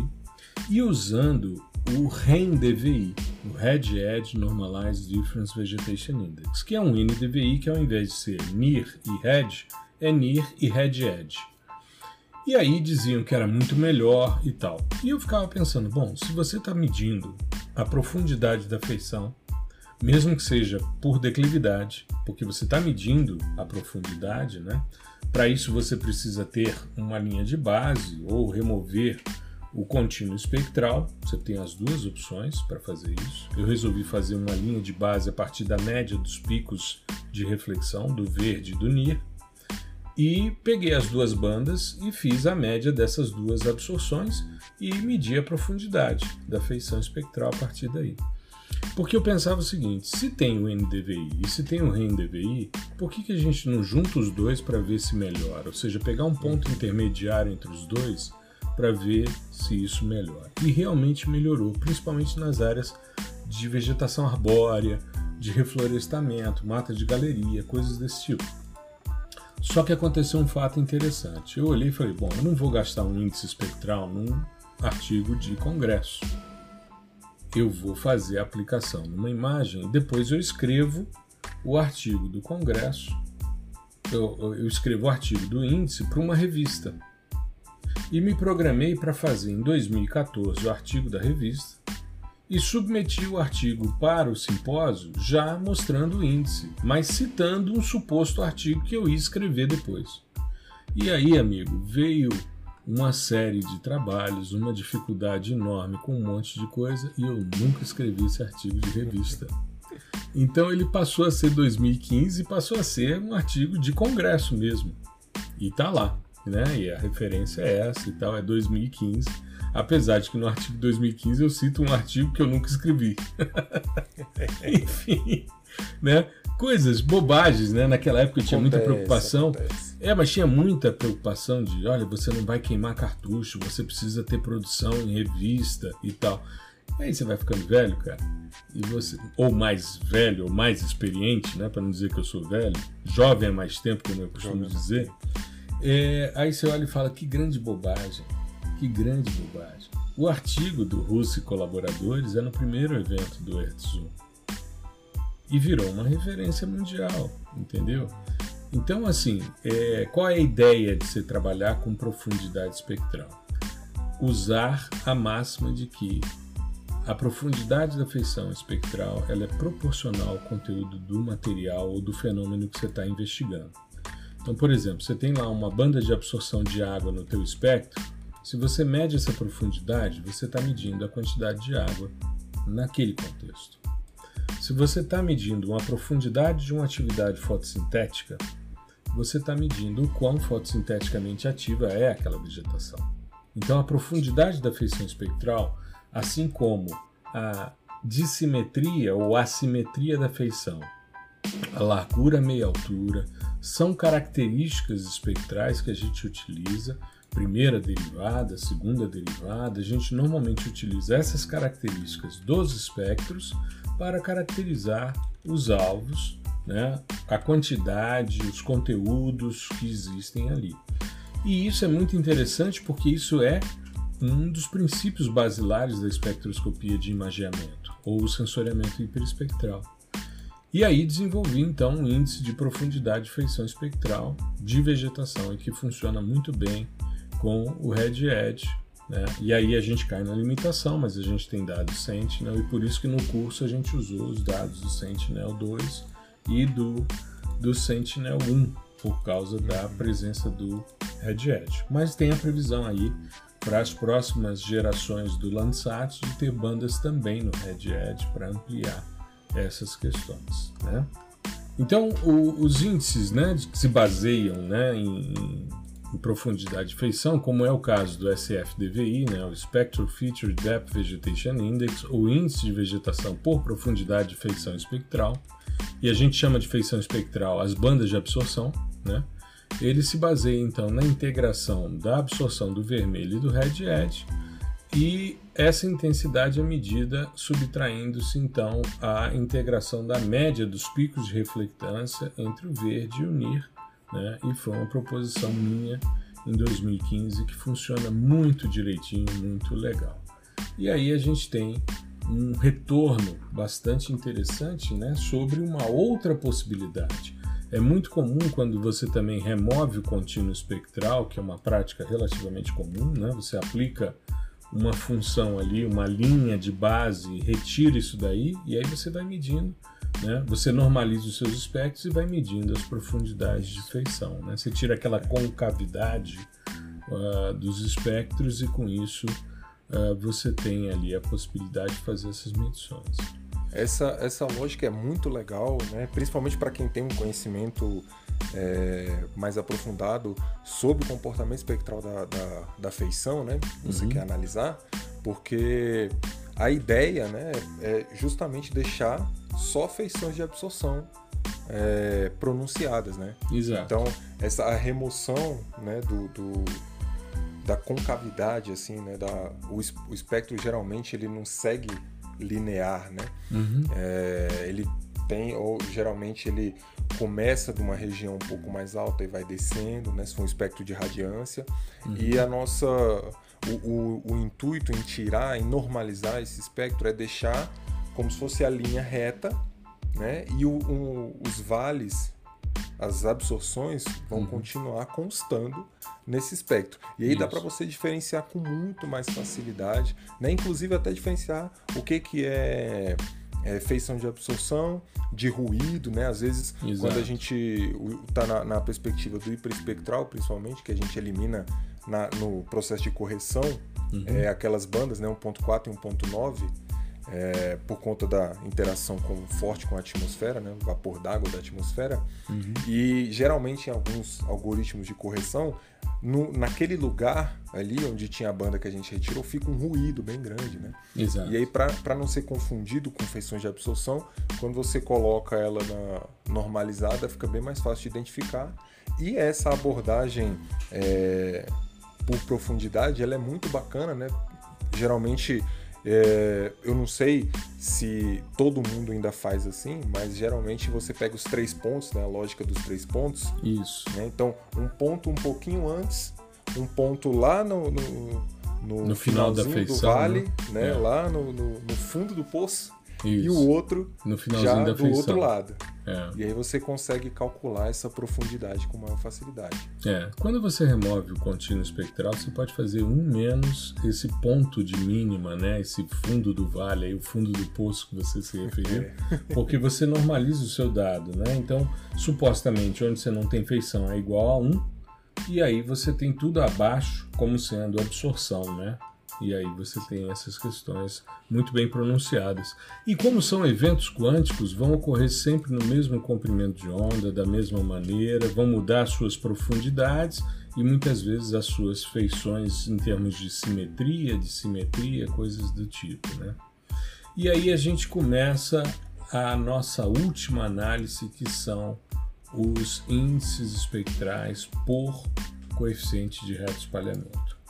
e usando o RENDVI, o Red Edge Normalized Difference Vegetation Index, que é um NDVI que ao invés de ser NIR e RED, é NIR e Red Edge. E aí diziam que era muito melhor e tal. E eu ficava pensando, bom, se você está medindo a profundidade da feição, mesmo que seja por declividade, porque você está medindo a profundidade, né? Para isso você precisa ter uma linha de base ou remover o contínuo espectral, você tem as duas opções para fazer isso. Eu resolvi fazer uma linha de base a partir da média dos picos de reflexão do verde e do NIR e peguei as duas bandas e fiz a média dessas duas absorções e medi a profundidade da feição espectral a partir daí. Porque eu pensava o seguinte: se tem o NDVI e se tem o RENDVI, por que, que a gente não junta os dois para ver se melhora? Ou seja, pegar um ponto intermediário entre os dois para ver se isso melhora. E realmente melhorou, principalmente nas áreas de vegetação arbórea, de reflorestamento, mata de galeria, coisas desse tipo. Só que aconteceu um fato interessante. Eu olhei e falei: bom, eu não vou gastar um índice espectral num artigo de congresso. Eu vou fazer a aplicação numa imagem depois eu escrevo o artigo do congresso, eu, eu escrevo o artigo do índice para uma revista e me programei para fazer em 2014 o artigo da revista e submeti o artigo para o simpósio já mostrando o índice, mas citando um suposto artigo que eu ia escrever depois. E aí, amigo, veio uma série de trabalhos, uma dificuldade enorme com um monte de coisa e eu nunca escrevi esse artigo de revista. Então ele passou a ser 2015 e passou a ser um artigo de congresso mesmo. E tá lá né? E a referência é essa e tal, é 2015. Apesar de que no artigo 2015 eu cito um artigo que eu nunca escrevi. Enfim, né? Coisas, bobagens, né? Naquela época tinha muita preocupação. Acontece. É, mas tinha muita preocupação de, olha, você não vai queimar cartucho, você precisa ter produção em revista e tal. Aí você vai ficando velho, cara, e você, ou mais velho, ou mais experiente, né? Para não dizer que eu sou velho, jovem há mais tempo, como eu costumo jovem. dizer. É, aí você olha e fala: que grande bobagem, que grande bobagem. O artigo do Russo e colaboradores é no primeiro evento do Earth e virou uma referência mundial, entendeu? Então, assim, é, qual é a ideia de se trabalhar com profundidade espectral? Usar a máxima de que a profundidade da feição espectral ela é proporcional ao conteúdo do material ou do fenômeno que você está investigando. Então, por exemplo, você tem lá uma banda de absorção de água no teu espectro. Se você mede essa profundidade, você está medindo a quantidade de água naquele contexto. Se você está medindo uma profundidade de uma atividade fotossintética, você está medindo o quão fotossinteticamente ativa é aquela vegetação. Então, a profundidade da feição espectral, assim como a dissimetria ou assimetria da feição, a largura meia altura, são características espectrais que a gente utiliza, primeira derivada, segunda derivada, a gente normalmente utiliza essas características dos espectros para caracterizar os alvos, né, a quantidade, os conteúdos que existem ali. E isso é muito interessante porque isso é um dos princípios basilares da espectroscopia de imageamento, ou sensoriamento hiperespectral. E aí desenvolvi então um índice de profundidade de feição espectral de vegetação e que funciona muito bem com o Red Edge. Né? E aí a gente cai na limitação, mas a gente tem dados Sentinel e por isso que no curso a gente usou os dados do Sentinel 2 e do, do Sentinel 1 por causa da presença do Red Edge. Mas tem a previsão aí para as próximas gerações do Landsat de ter bandas também no Red Edge para ampliar essas questões. Né? Então, o, os índices né, que se baseiam né, em, em, profundidade de feição, como é o caso do SFDVI, né, o Spectral Feature Depth Vegetation Index, ou índice de vegetação por profundidade de feição espectral, e a gente chama de feição espectral as bandas de absorção, né? ele se baseia então na integração da absorção do vermelho e do red edge e essa intensidade é medida subtraindo-se então a integração da média dos picos de reflectância entre o verde e o NIR, né? e foi uma proposição minha em 2015 que funciona muito direitinho, muito legal. E aí a gente tem um retorno bastante interessante né, sobre uma outra possibilidade. É muito comum quando você também remove o contínuo espectral, que é uma prática relativamente comum, né? você aplica uma função ali, uma linha de base, retira isso daí e aí você vai medindo. Né? Você normaliza os seus espectros e vai medindo as profundidades de feição. Né? Você tira aquela concavidade uh, dos espectros e com isso uh, você tem ali a possibilidade de fazer essas medições. Essa, essa lógica é muito legal, né? principalmente para quem tem um conhecimento é, mais aprofundado sobre o comportamento espectral da, da, da feição, né? Você uhum. quer analisar, porque a ideia né, é justamente deixar só feições de absorção é, pronunciadas, né? Exato. Então, essa a remoção né, do, do da concavidade, assim, né? Da, o, o espectro geralmente ele não segue linear, né? Uhum. É, ele tem, ou geralmente ele começa de uma região um pouco mais alta e vai descendo, né? Se for um espectro de radiância. Uhum. E a nossa. O, o, o, intuito em tirar, em normalizar esse espectro é deixar como se fosse a linha reta, né? E o, os vales, as absorções vão uhum. continuar constando nesse espectro. E aí Isso. dá para você diferenciar com muito mais facilidade, né? Inclusive até diferenciar o que que é, é feição de absorção, de ruído, né? Às vezes Exato. quando a gente está na, na, perspectiva do hiperespectral, principalmente, que a gente elimina na, no processo de correção, uhum. é, aquelas bandas, né? 1.4 e 1.9, é, por conta da interação com, forte com a atmosfera, né, o vapor d'água da atmosfera. Uhum. E geralmente em alguns algoritmos de correção, no, naquele lugar ali onde tinha a banda que a gente retirou, fica um ruído bem grande. Né? Exato. E aí, para não ser confundido com feições de absorção, quando você coloca ela na normalizada, fica bem mais fácil de identificar. E essa abordagem é, por profundidade, ela é muito bacana, né? Geralmente é, eu não sei se todo mundo ainda faz assim, mas geralmente você pega os três pontos, né, a lógica dos três pontos. Isso. Né, então, um ponto um pouquinho antes, um ponto lá no, no, no, no final da feição, do vale, né, né é. lá no, no, no fundo do poço isso. e o outro no já do feição. outro lado. É. E aí você consegue calcular essa profundidade com maior facilidade. É. Quando você remove o contínuo espectral, você pode fazer um menos esse ponto de mínima, né? Esse fundo do vale, aí, o fundo do poço que você se referiu, é. porque você normaliza o seu dado, né? Então, supostamente, onde você não tem feição é igual a 1, e aí você tem tudo abaixo como sendo absorção, né? E aí você tem essas questões muito bem pronunciadas. E como são eventos quânticos, vão ocorrer sempre no mesmo comprimento de onda, da mesma maneira, vão mudar suas profundidades e muitas vezes as suas feições em termos de simetria, de simetria, coisas do tipo, né? E aí a gente começa a nossa última análise, que são os índices espectrais por coeficiente de reto espalhamento.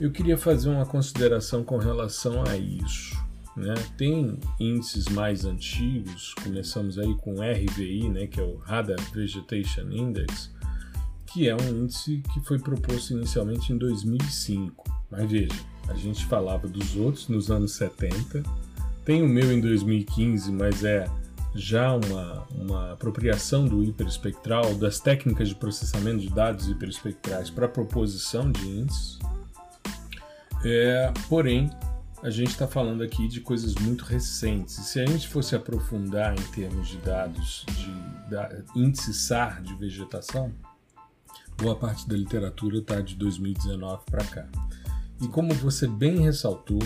Eu queria fazer uma consideração com relação a isso. Né? Tem índices mais antigos, começamos aí com RVI, né, que é o Radar Vegetation Index, que é um índice que foi proposto inicialmente em 2005. Mas veja, a gente falava dos outros nos anos 70, tem o meu em 2015, mas é já uma, uma apropriação do hiperespectral, das técnicas de processamento de dados hiperespectrais para proposição de índices. É, porém, a gente está falando aqui de coisas muito recentes. Se a gente fosse aprofundar em termos de dados de da, índice SAR de vegetação, boa parte da literatura está de 2019 para cá. E como você bem ressaltou,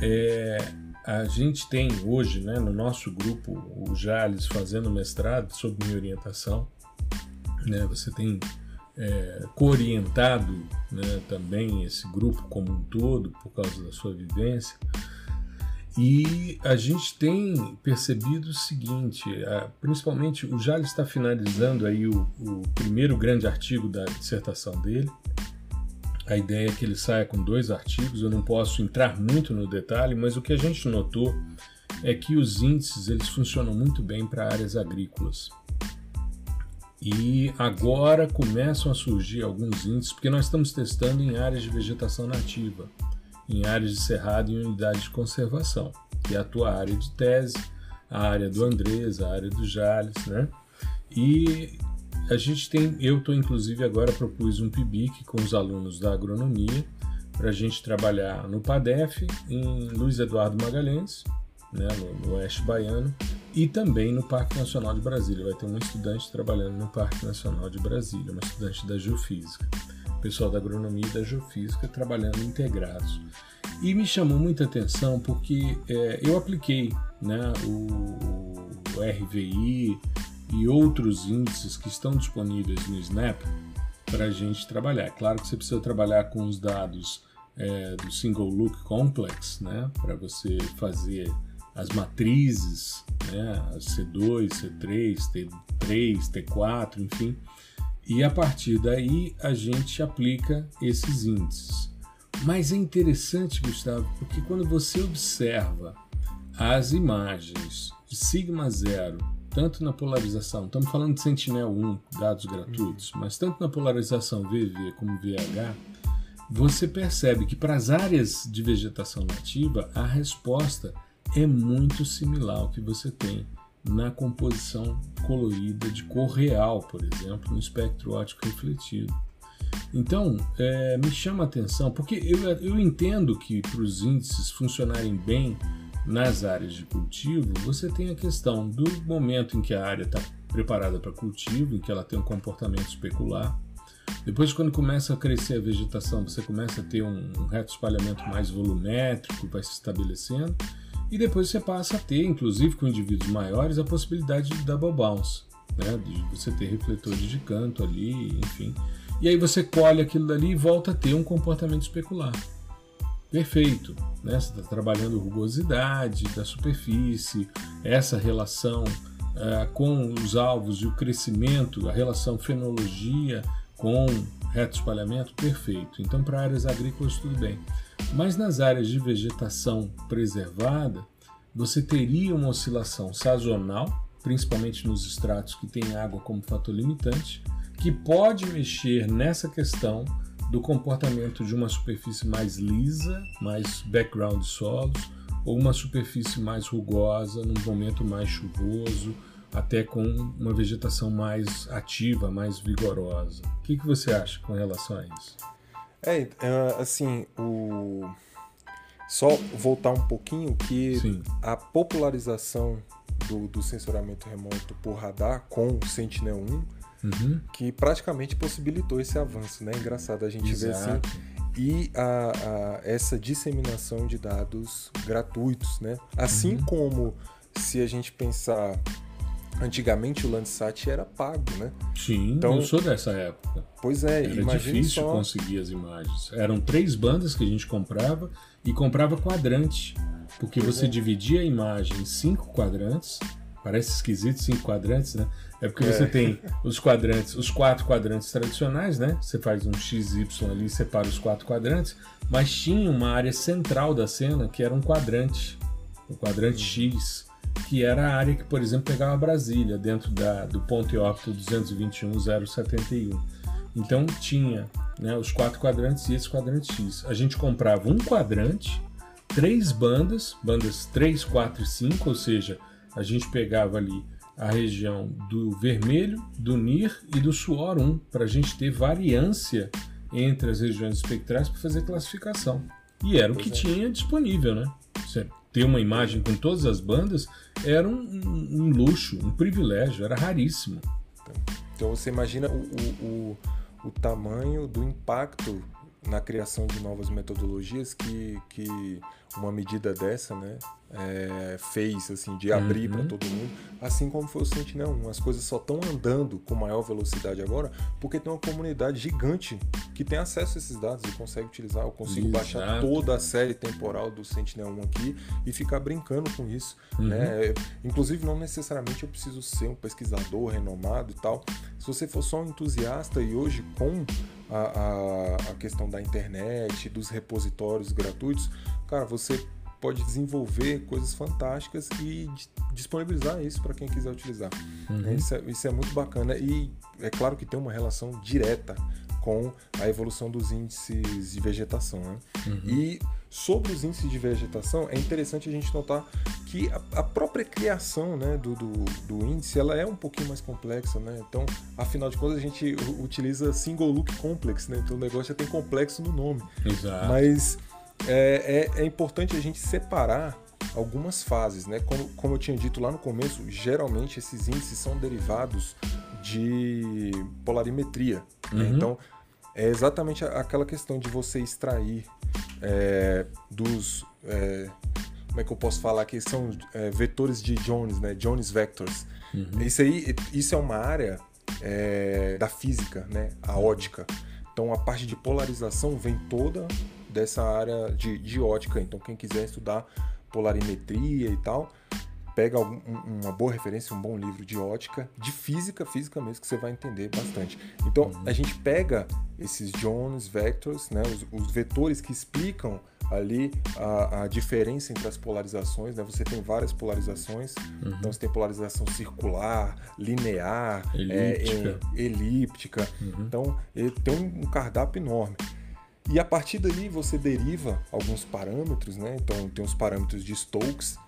é, a gente tem hoje né, no nosso grupo o Jales fazendo mestrado sob minha orientação. Né, você tem é, né, também esse grupo como um todo, por causa da sua vivência. E a gente tem percebido o seguinte, principalmente o Jales está finalizando aí o, o, primeiro grande artigo da dissertação dele. A ideia é que ele saia com dois artigos, eu não posso entrar muito no detalhe, mas o que a gente notou é que os índices eles funcionam muito bem para áreas agrícolas. E agora começam a surgir alguns índices, porque nós estamos testando em áreas de vegetação nativa, em áreas de cerrado e unidades de conservação, que é a tua área de tese, a área do Andrés, a área do Jales, né? E a gente tem, eu estou inclusive agora propus um PIBIC com os alunos da agronomia para a gente trabalhar no PADEF, em Luiz Eduardo Magalhães, né, no, no Oeste Baiano, e também no Parque Nacional de Brasília. Vai ter uma estudante trabalhando no Parque Nacional de Brasília, uma estudante da Geofísica. pessoal da agronomia e da geofísica trabalhando integrados. E me chamou muita atenção porque é, eu apliquei né, o, o RVI e outros índices que estão disponíveis no Snap para a gente trabalhar. Claro que você precisa trabalhar com os dados é, do Single Look Complex, né, para você fazer as matrizes, né, C2, C3, T3, T4, enfim. E a partir daí a gente aplica esses índices. Mas é interessante, Gustavo, porque quando você observa as imagens de sigma zero, tanto na polarização, estamos falando de Sentinel-1, dados gratuitos, uhum. mas tanto na polarização VV como VH, você percebe que para as áreas de vegetação nativa, a resposta é muito similar ao que você tem na composição colorida de cor real, por exemplo, no espectro óptico refletido. Então, é, me chama a atenção, porque eu, eu entendo que para os índices funcionarem bem nas áreas de cultivo, você tem a questão do momento em que a área está preparada para cultivo, em que ela tem um comportamento especular. Depois, quando começa a crescer a vegetação, você começa a ter um, um reto espalhamento mais volumétrico, vai se estabelecendo. E depois você passa a ter, inclusive com indivíduos maiores, a possibilidade de double bounce, né? de você ter refletores de canto ali, enfim. E aí você colhe aquilo dali e volta a ter um comportamento especular. Perfeito. Né? Você está trabalhando rugosidade da superfície, essa relação uh, com os alvos e o crescimento, a relação fenologia com reto espalhamento, perfeito. Então, para áreas agrícolas, tudo bem. Mas nas áreas de vegetação preservada, você teria uma oscilação sazonal, principalmente nos estratos que têm água como fator limitante, que pode mexer nessa questão do comportamento de uma superfície mais lisa, mais background de solos, ou uma superfície mais rugosa num momento mais chuvoso, até com uma vegetação mais ativa, mais vigorosa. O que, que você acha com relação a isso? É, é, assim, o... só voltar um pouquinho que Sim. a popularização do, do sensoramento remoto por radar com o Sentinel-1 uhum. que praticamente possibilitou esse avanço, né? Engraçado a gente Exato. ver assim e a, a, essa disseminação de dados gratuitos, né? Assim uhum. como se a gente pensar Antigamente o Landsat era pago, né? Sim, então, eu sou dessa época. Pois é, era difícil só... conseguir as imagens. Eram três bandas que a gente comprava e comprava quadrante, porque pois você é. dividia a imagem em cinco quadrantes. Parece esquisito cinco quadrantes, né? É porque é. você tem os quadrantes, os quatro quadrantes tradicionais, né? Você faz um XY ali e separa os quatro quadrantes, mas tinha uma área central da cena que era um quadrante, o um quadrante X que era a área que, por exemplo, pegava Brasília, dentro da, do ponto óptico 221.071. Então tinha né, os quatro quadrantes e esse quadrante X. A gente comprava um quadrante, três bandas, bandas 3, 4 e 5, ou seja, a gente pegava ali a região do vermelho, do NIR e do suor 1, para a gente ter variância entre as regiões espectrais para fazer classificação. E era o que é. tinha disponível, né? Você ter uma imagem com todas as bandas era um, um, um luxo, um privilégio, era raríssimo. Então você imagina o, o, o, o tamanho do impacto na criação de novas metodologias que, que uma medida dessa, né, é, fez assim de abrir uhum. para todo mundo, assim como foi o Sentinel-1. As coisas só estão andando com maior velocidade agora porque tem uma comunidade gigante que tem acesso a esses dados e consegue utilizar. Eu consigo Exato. baixar toda a série temporal do Sentinel-1 aqui e ficar brincando com isso. Uhum. Né? Inclusive, não necessariamente eu preciso ser um pesquisador renomado e tal. Se você for só um entusiasta e hoje com a, a, a questão da internet, dos repositórios gratuitos, cara, você pode desenvolver coisas fantásticas e disponibilizar isso para quem quiser utilizar. Uhum. Isso, é, isso, é, muito bacana e é claro que tem uma relação direta com a evolução dos índices de vegetação. Né? Uhum. E sobre os índices de vegetação, é interessante a gente notar que a, a própria criação né, do, do, do, índice ela é um pouquinho mais complexa. Né? Então, afinal de contas, a gente utiliza single look complex, né? então o negócio já tem complexo no nome. Exato. Mas é, é, é importante a gente separar algumas fases, né? Como, como eu tinha dito lá no começo, geralmente esses índices são derivados de polarimetria. Né? Uhum. Né? Então, é exatamente aquela questão de você extrair é, dos. É, como é que eu posso falar que são é, vetores de Jones, né? Jones vectors. Uhum. Isso aí, isso é uma área é, da física, né? A ótica. Então a parte de polarização vem toda dessa área de, de ótica. Então quem quiser estudar polarimetria e tal, pega algum, uma boa referência, um bom livro de ótica, de física, física mesmo, que você vai entender bastante. Então, a gente pega esses Jones vectors, né, os, os vetores que explicam ali a, a, diferença entre as polarizações, né? Você tem várias polarizações, uhum. então você tem polarização circular, linear, elíptica, é, é, elíptica. Uhum. então tem um cardápio enorme. E a partir dali você deriva alguns parâmetros, né? Então tem os parâmetros de Stokes,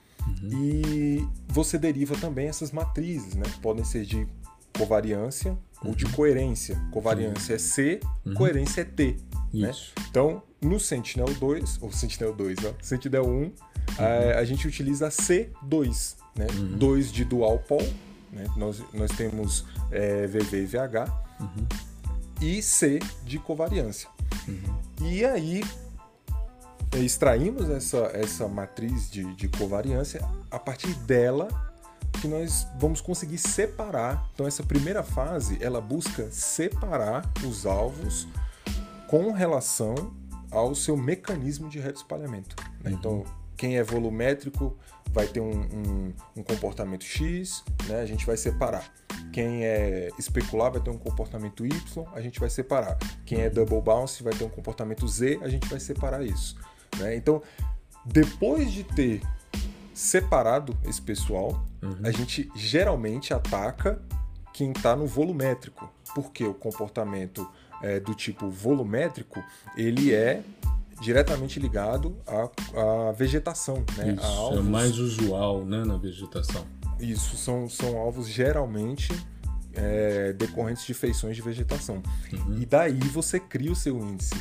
Uhum. E você deriva também essas matrizes, né? Que podem ser de covariância uhum. ou de uhum. coerência. Covariância é C, uhum. coerência é T. Né? Então, no Sentinel-2, ou Sentinel-2, ó, Sentinel-1, a, uhum. a, gente utiliza C2, né? 2 uhum. de dual pol, né? nós, nós temos é, VV e VH, e C de covariância. E aí, extraímos essa, essa matriz de, de covariância, a partir dela que nós vamos conseguir separar. Então essa primeira fase, ela busca separar os alvos com relação ao seu mecanismo de retroespalhamento. Né? Então, uhum. quem é volumétrico vai ter um, um, um, comportamento X, né? a gente vai separar. Quem é especular vai ter um comportamento Y, a gente vai separar. Quem é double bounce vai ter um comportamento Z, a gente vai separar isso. Né? Então, depois de ter separado esse pessoal, uhum. a gente geralmente ataca quem está no volumétrico, porque o comportamento é, do tipo volumétrico ele é diretamente ligado à, à vegetação, né? Isso, é mais usual né, na vegetação. Isso, são, são alvos geralmente é, decorrentes de feições de vegetação. Uhum. E daí você cria o seu índice.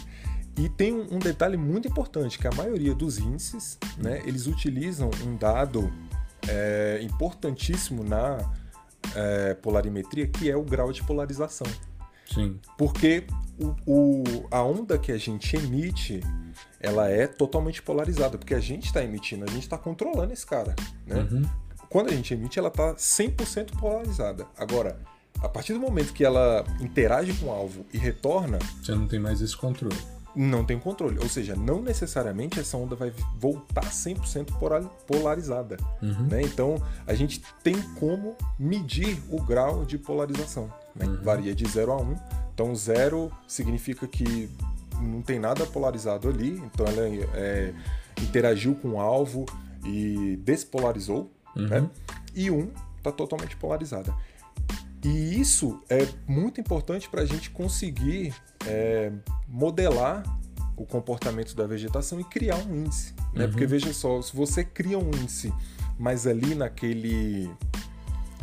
E tem um, detalhe muito importante, que a maioria dos índices, né, eles utilizam um dado é, importantíssimo na é, polarimetria, que é o grau de polarização. Sim. Porque o, o, a onda que a gente emite, ela é totalmente polarizada, porque a gente está emitindo, a gente está controlando esse cara, né? Uhum. Quando a gente emite, ela está 100% polarizada. Agora, a partir do momento que ela interage com o alvo e retorna... Você não tem mais esse controle não tem controle. Ou seja, não necessariamente essa onda vai voltar 100% polarizada. Uhum. Né? Então, a gente tem como medir o grau de polarização. Né? Uhum. Varia de 0 a 1. Um. Então, 0 significa que não tem nada polarizado ali. Então, ela é, interagiu com o alvo e despolarizou. Uhum. Né? E 1 um está totalmente polarizada. E isso é muito importante para a gente conseguir é, modelar o comportamento da vegetação e criar um índice. Né? Uhum. Porque veja só, se você cria um índice, mas ali naquele.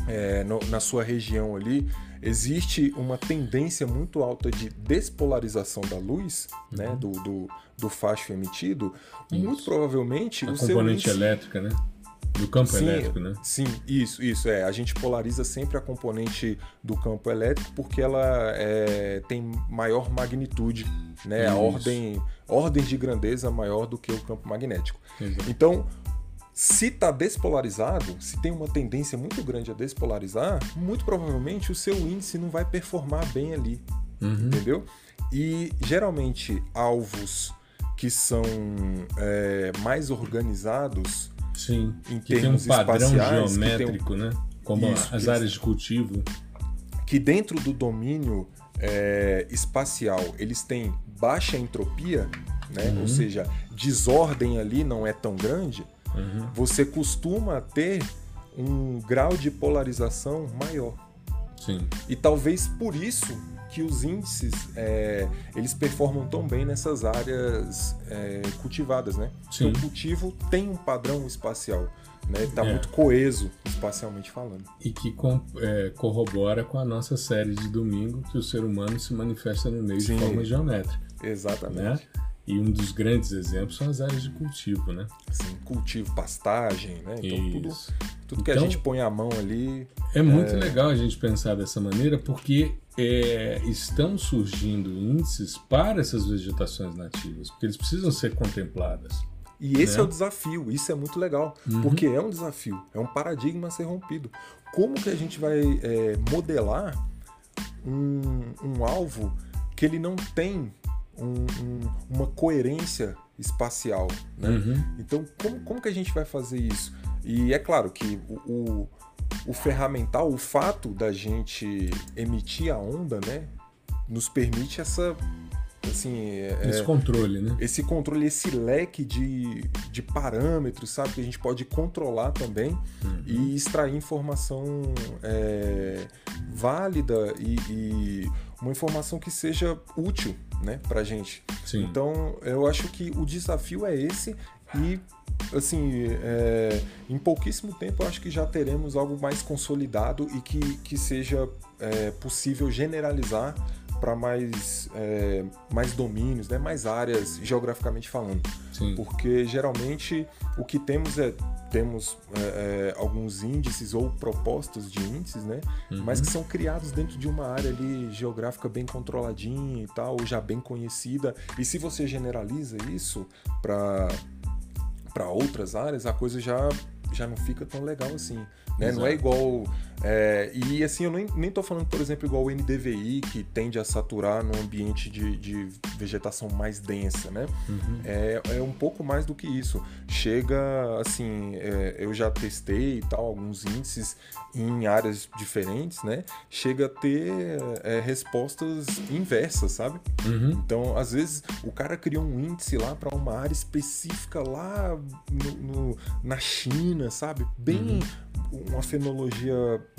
É, no, na sua região ali, existe uma tendência muito alta de despolarização da luz, né? uhum. né? Do, do, do facho emitido, Isso. muito provavelmente a o componente índice, elétrica, né? Do campo sim, elétrico, né? Sim, isso, isso. É. A gente polariza sempre a componente do campo elétrico porque ela é, tem maior magnitude, né? Isso. A ordem, ordem de grandeza maior do que o campo magnético. Exato. Então, se está despolarizado, se tem uma tendência muito grande a despolarizar, muito provavelmente o seu índice não vai performar bem ali. Uhum. Entendeu? E geralmente alvos que são é, mais organizados Sim, em que tem um padrão geométrico, um... né? Como Isso, as áreas de cultivo. Que dentro do domínio é, espacial eles têm baixa entropia, né? Uhum. ou seja, desordem ali não é tão grande, uhum. você costuma ter um grau de polarização maior. Sim. E talvez por isso que os índices é, eles performam tão bem nessas áreas é, cultivadas, né? Sim. Então, o cultivo tem um padrão espacial, né? Está é. muito coeso espacialmente falando. E que com, é, corrobora com a nossa série de domingo que o ser humano se manifesta no meio Sim. de forma geométrica. Exatamente. Né? E um dos grandes exemplos são as áreas de cultivo, né? Sim, cultivo, pastagem, né? Então tudo Tudo que a Então- gente põe a mão ali. É muito legal a gente pensar dessa maneira porque é, estão surgindo índices para essas vegetações nativas, porque eles precisam ser contempladas. E esse Né? é o desafio, isso é muito legal, Uhum. porque é um desafio, é um paradigma a ser rompido. Como que a gente vai é, modelar um, um alvo que ele não tem um- um- uma coerência espacial? Né? Uhum. Então, como, como que a gente vai fazer isso? E é claro que o, o, o ferramental, o fato da gente emitir a onda, né, nos permite essa, assim, é, Esse controle, né? esse controle, esse leque de, de parâmetros, sabe, que a gente pode controlar também e extrair informação é, válida e, e uma informação que seja útil, né, pra gente. Sim. Então, eu acho que o desafio é esse e, assim, é, em pouquíssimo tempo eu acho que já teremos algo mais consolidado e que, que seja é, possível generalizar para mais, é, mais domínios, né, mais áreas geograficamente falando. Sim. Porque geralmente o que temos é temos é, é, alguns índices ou propostas de índices, né? Mas que são criados dentro de uma área ali geográfica bem controladinha e tal, ou já bem conhecida. E se você generaliza isso para para outras áreas, a coisa já já não fica tão legal assim, né? Não é igual é, e assim eu nem, nem tô falando, por exemplo, igual o NDVI que tende a saturar num ambiente de, de vegetação mais densa, né? Uhum. É, é um pouco mais do que isso. Chega, assim, é, eu já testei e tal, alguns índices em áreas diferentes, né? Chega a ter é, respostas inversas, sabe? Uhum. Então, às vezes, o cara criou um índice lá para uma área específica lá no, no- na China, sabe? Bem. Uma fenologia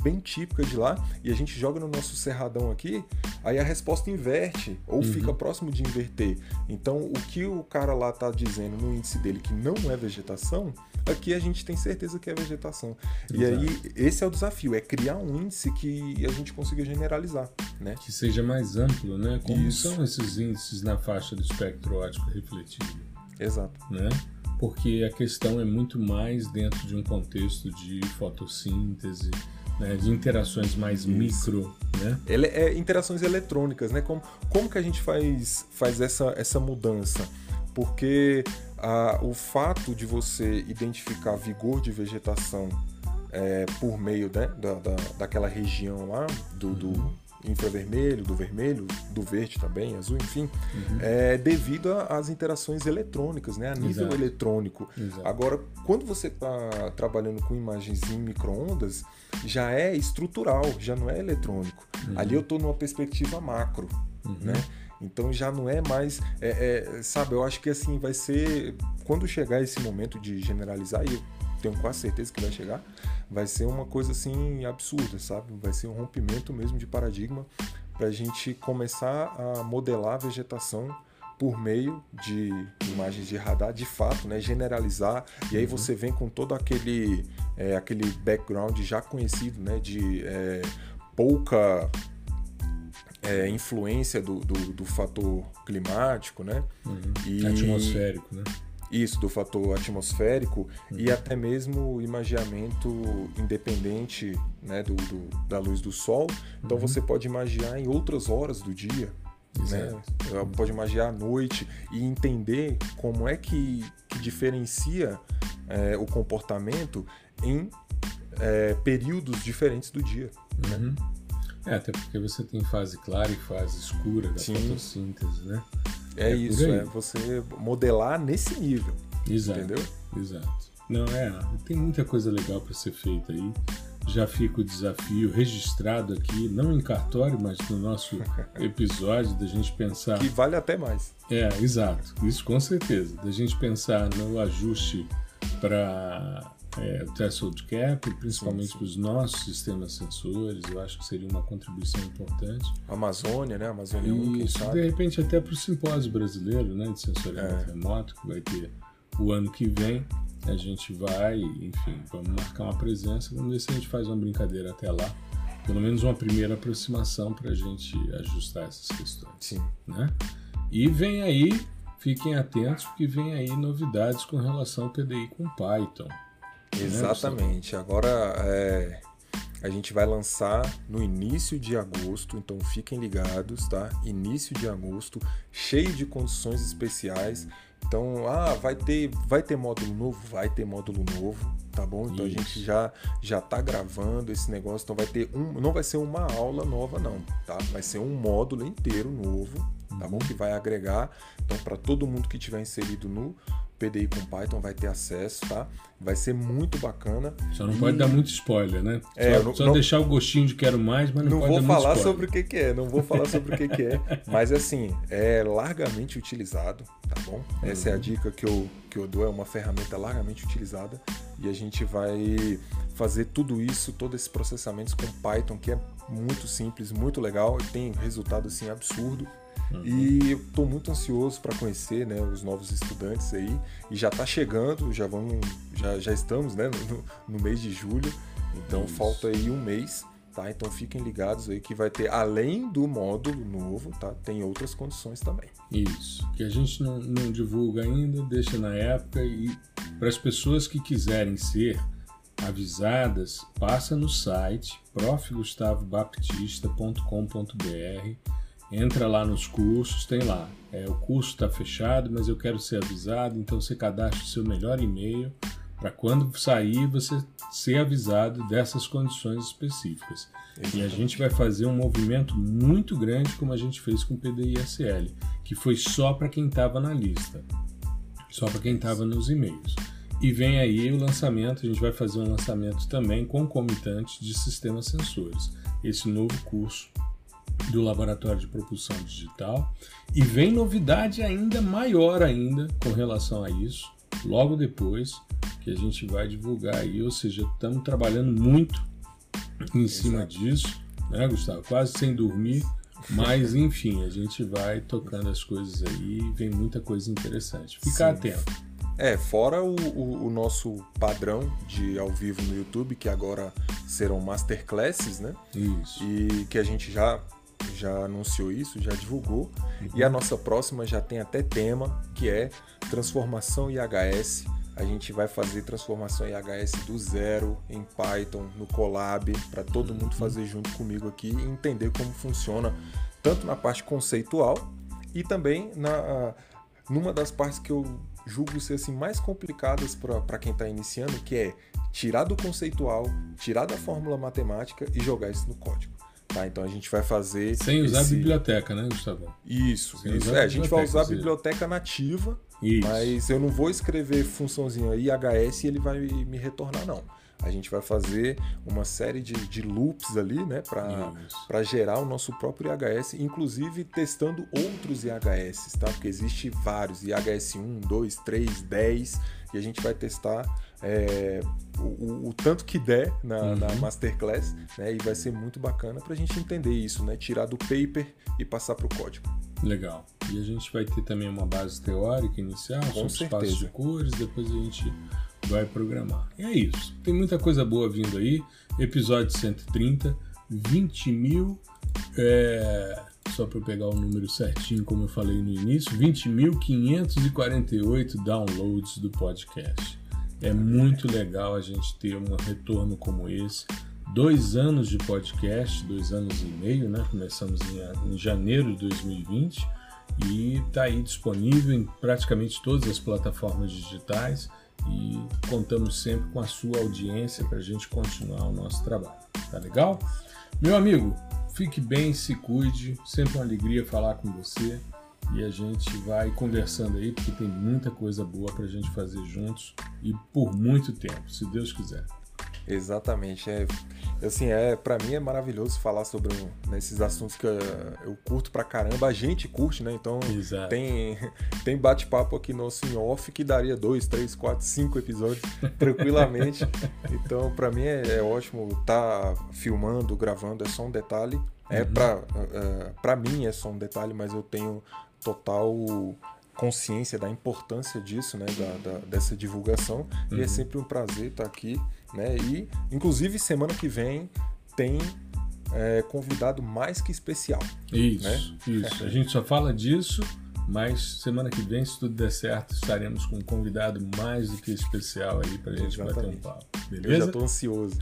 bem típica de lá, e a gente joga no nosso cerradão aqui, aí a resposta inverte, ou fica próximo de inverter. Então, o que o cara lá tá dizendo no índice dele que não é vegetação, aqui a gente tem certeza que é vegetação. E Exato. aí, esse é o desafio, é criar um índice que a gente consiga generalizar, né? Que seja mais amplo, né? Como Isso. são esses índices na faixa do espectro óptico refletido, Exato. né? Porque a questão é muito mais dentro de um contexto de fotossíntese, né? de interações mais Isso. micro, né? Ele é interações eletrônicas, né? Como, como que a gente faz, faz essa, essa mudança? Porque ah, o fato de você identificar vigor de vegetação é, por meio né, da, da, daquela região lá, do, do infravermelho, do vermelho, do verde também, azul, enfim, é devido às interações eletrônicas, né? A nível Exato. eletrônico. Exato. Agora, quando você está trabalhando com imagens em microondas, já é estrutural, já não é eletrônico. Ali eu estou numa perspectiva macro, né? Então já não é mais, é- é, sabe? Eu acho que assim vai ser quando chegar esse momento de generalizar e tenho quase certeza que vai chegar, vai ser uma coisa assim absurda, sabe? Vai ser um rompimento mesmo de paradigma para a gente começar a modelar a vegetação por meio de imagens de radar, de fato, né, generalizar, e aí você vem com todo aquele, é, aquele background já conhecido, né, de é, pouca é, influência do, do, do fator climático, né, e Atmosférico, né? Isso, do fator atmosférico e até mesmo o imagiamento independente né, do, do- da luz do sol. Então você pode imagiar em outras horas do dia, né? Pode imaginar à noite e entender como é que, que diferencia é, o comportamento em é, períodos diferentes do dia. Uhum. É, até porque você tem fase clara e fase escura da Sim. fotossíntese, né? É, É isso, é você modelar nesse nível, Exato. entendeu? Exato. Não, é, tem muita coisa legal para ser feita aí. Já fica o desafio registrado aqui, não em cartório, mas no nosso episódio, da gente pensar. Que vale até mais. É, exato, isso com certeza. Da gente pensar no ajuste para é, threshold cap, principalmente para os nossos sistemas sensores, eu acho que seria uma contribuição importante. Amazônia, né? Amazônia 1, quem Isso, de sabe? repente até para o simpósio brasileiro né, de sensoriamento É. remoto, que vai ter o ano que vem. A gente vai, enfim, vamos marcar uma presença, vamos ver se a gente faz uma brincadeira até lá. Pelo menos uma primeira aproximação para a gente ajustar essas questões. Sim. Né? E vem aí, fiquem atentos, porque vem aí novidades com relação ao PDI com Python. Exatamente. Né, Agora é, a gente vai lançar no início de agosto, então fiquem ligados, tá? Início de agosto, cheio de condições especiais. Então, ah, vai ter, vai ter módulo novo, vai ter módulo novo, tá bom? Então Isso. a gente já já tá gravando esse negócio, então vai ter um, não vai ser uma aula nova não, tá? Vai ser um módulo inteiro novo, tá bom? Uhum. Que vai agregar, então para todo mundo que tiver inserido no PDI com Python vai ter acesso, tá? Vai ser muito bacana. Só não e... pode dar muito spoiler, né? É, só, não, só não... deixar o gostinho de quero mais, mas não, não pode vou dar falar muito sobre o que, que é, não vou falar sobre o que, que é, mas assim é largamente utilizado, tá bom? Uhum. Essa é a dica que eu que eu dou, é uma ferramenta largamente utilizada e a gente vai fazer tudo isso, todo esse processamento com Python que é muito simples, muito legal e tem resultado assim absurdo Uhum. E estou muito ansioso para conhecer né, os novos estudantes aí. E já está chegando, já vamos, já, já estamos né, no, no mês de julho. Então Isso. falta aí um mês. Tá? Então fiquem ligados aí que vai ter, além do módulo novo, tá? Tem outras condições também. Isso. Que a gente não, não divulga ainda, deixa na época e para as pessoas que quiserem ser avisadas, passa no site profgustavobaptista.com.br entra lá nos cursos, tem lá. É, o curso está fechado, mas eu quero ser avisado, então você cadastra o seu melhor e-mail para quando sair você ser avisado dessas condições específicas. Exatamente. E a gente vai fazer um movimento muito grande como a gente fez com o PDISL, que foi só para quem estava na lista, só para quem estava nos e-mails. E vem aí o lançamento, a gente vai fazer um lançamento também concomitante de sistemas sensores. Esse novo curso do Laboratório de Propulsão Digital. E vem novidade ainda maior ainda com relação a isso, logo depois que a gente vai divulgar aí, ou seja, estamos trabalhando muito em cima Exato. disso, né, Gustavo? Quase sem dormir, mas enfim, a gente vai tocando as coisas aí e vem muita coisa interessante. Fica Sim. atento. É, fora o, o, o, nosso padrão de ao vivo no YouTube, que agora serão masterclasses, né? Isso. E que a gente já já anunciou isso, já divulgou. Uhum. E a nossa próxima já tem até tema, que é transformação IHS. A gente vai fazer transformação IHS do zero em Python, no Colab, para todo mundo uhum. fazer junto comigo aqui e entender como funciona, tanto na parte conceitual e também na numa das partes que eu julgo ser assim mais complicadas para quem está iniciando, que é tirar do conceitual, tirar da fórmula matemática e jogar isso no código. Tá, então a gente vai fazer. Sem usar esse... a biblioteca, né, Gustavo? Isso, Sem isso. É, a, gente vai usar a biblioteca nativa, isso. mas eu não vou escrever funçãozinha IHS e ele vai me retornar, não. A gente vai fazer uma série de, de loops ali, né, para gerar o nosso próprio IHS, inclusive testando outros IHS, tá? Porque existe vários, IHS 1, 2, 3, 10, e a gente vai testar é, o, o, tanto que der na, uhum. na Masterclass, né? E vai ser muito bacana para a gente entender isso, né? Tirar do paper e passar para o código. Legal. E a gente vai ter também uma base teórica inicial, Com sobre espaços de cores, depois a gente vai programar. E é isso. Tem muita coisa boa vindo aí. Episódio 130, 20 mil. É, só para eu pegar o número certinho, como eu falei no início, 20.548 downloads do podcast. É muito legal a gente ter um retorno como esse. Dois anos de podcast, dois anos e meio, né? Começamos em, em janeiro de 2020 e está aí disponível em praticamente todas as plataformas digitais e contamos sempre com a sua audiência para a gente continuar o nosso trabalho. Tá legal? Meu amigo, fique bem, se cuide, sempre uma alegria falar com você e a gente vai conversando aí, porque tem muita coisa boa para a gente fazer juntos e por muito tempo, se Deus quiser. Exatamente, é assim é para mim é maravilhoso falar sobre nesses assuntos que eu, eu curto pra caramba, a gente curte, né? Então Exato. tem tem bate-papo aqui nosso em off que daria dois, três, quatro, cinco episódios tranquilamente. então para mim é, é ótimo estar tá filmando, gravando, é só um detalhe. É uhum. para é, para mim é só um detalhe, mas eu tenho total consciência da importância disso, né, da, da dessa divulgação. Uhum. E é uhum. sempre um prazer estar aqui, né? E inclusive semana que vem tem é, convidado mais que especial. Isso, né? isso. A gente só fala disso, mas semana que vem, se tudo der certo, estaremos com um convidado mais do que especial aí para a gente bater um papo. Beleza? Eu já estou ansioso.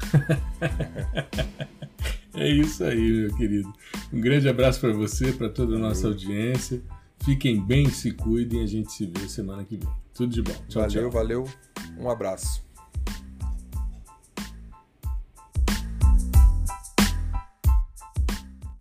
é isso aí, meu querido. Um grande abraço para você, para toda a nossa audiência. Fiquem bem, se cuidem. A gente se vê semana que vem. Tudo de bom. Tchau, valeu, tchau. valeu. Um abraço.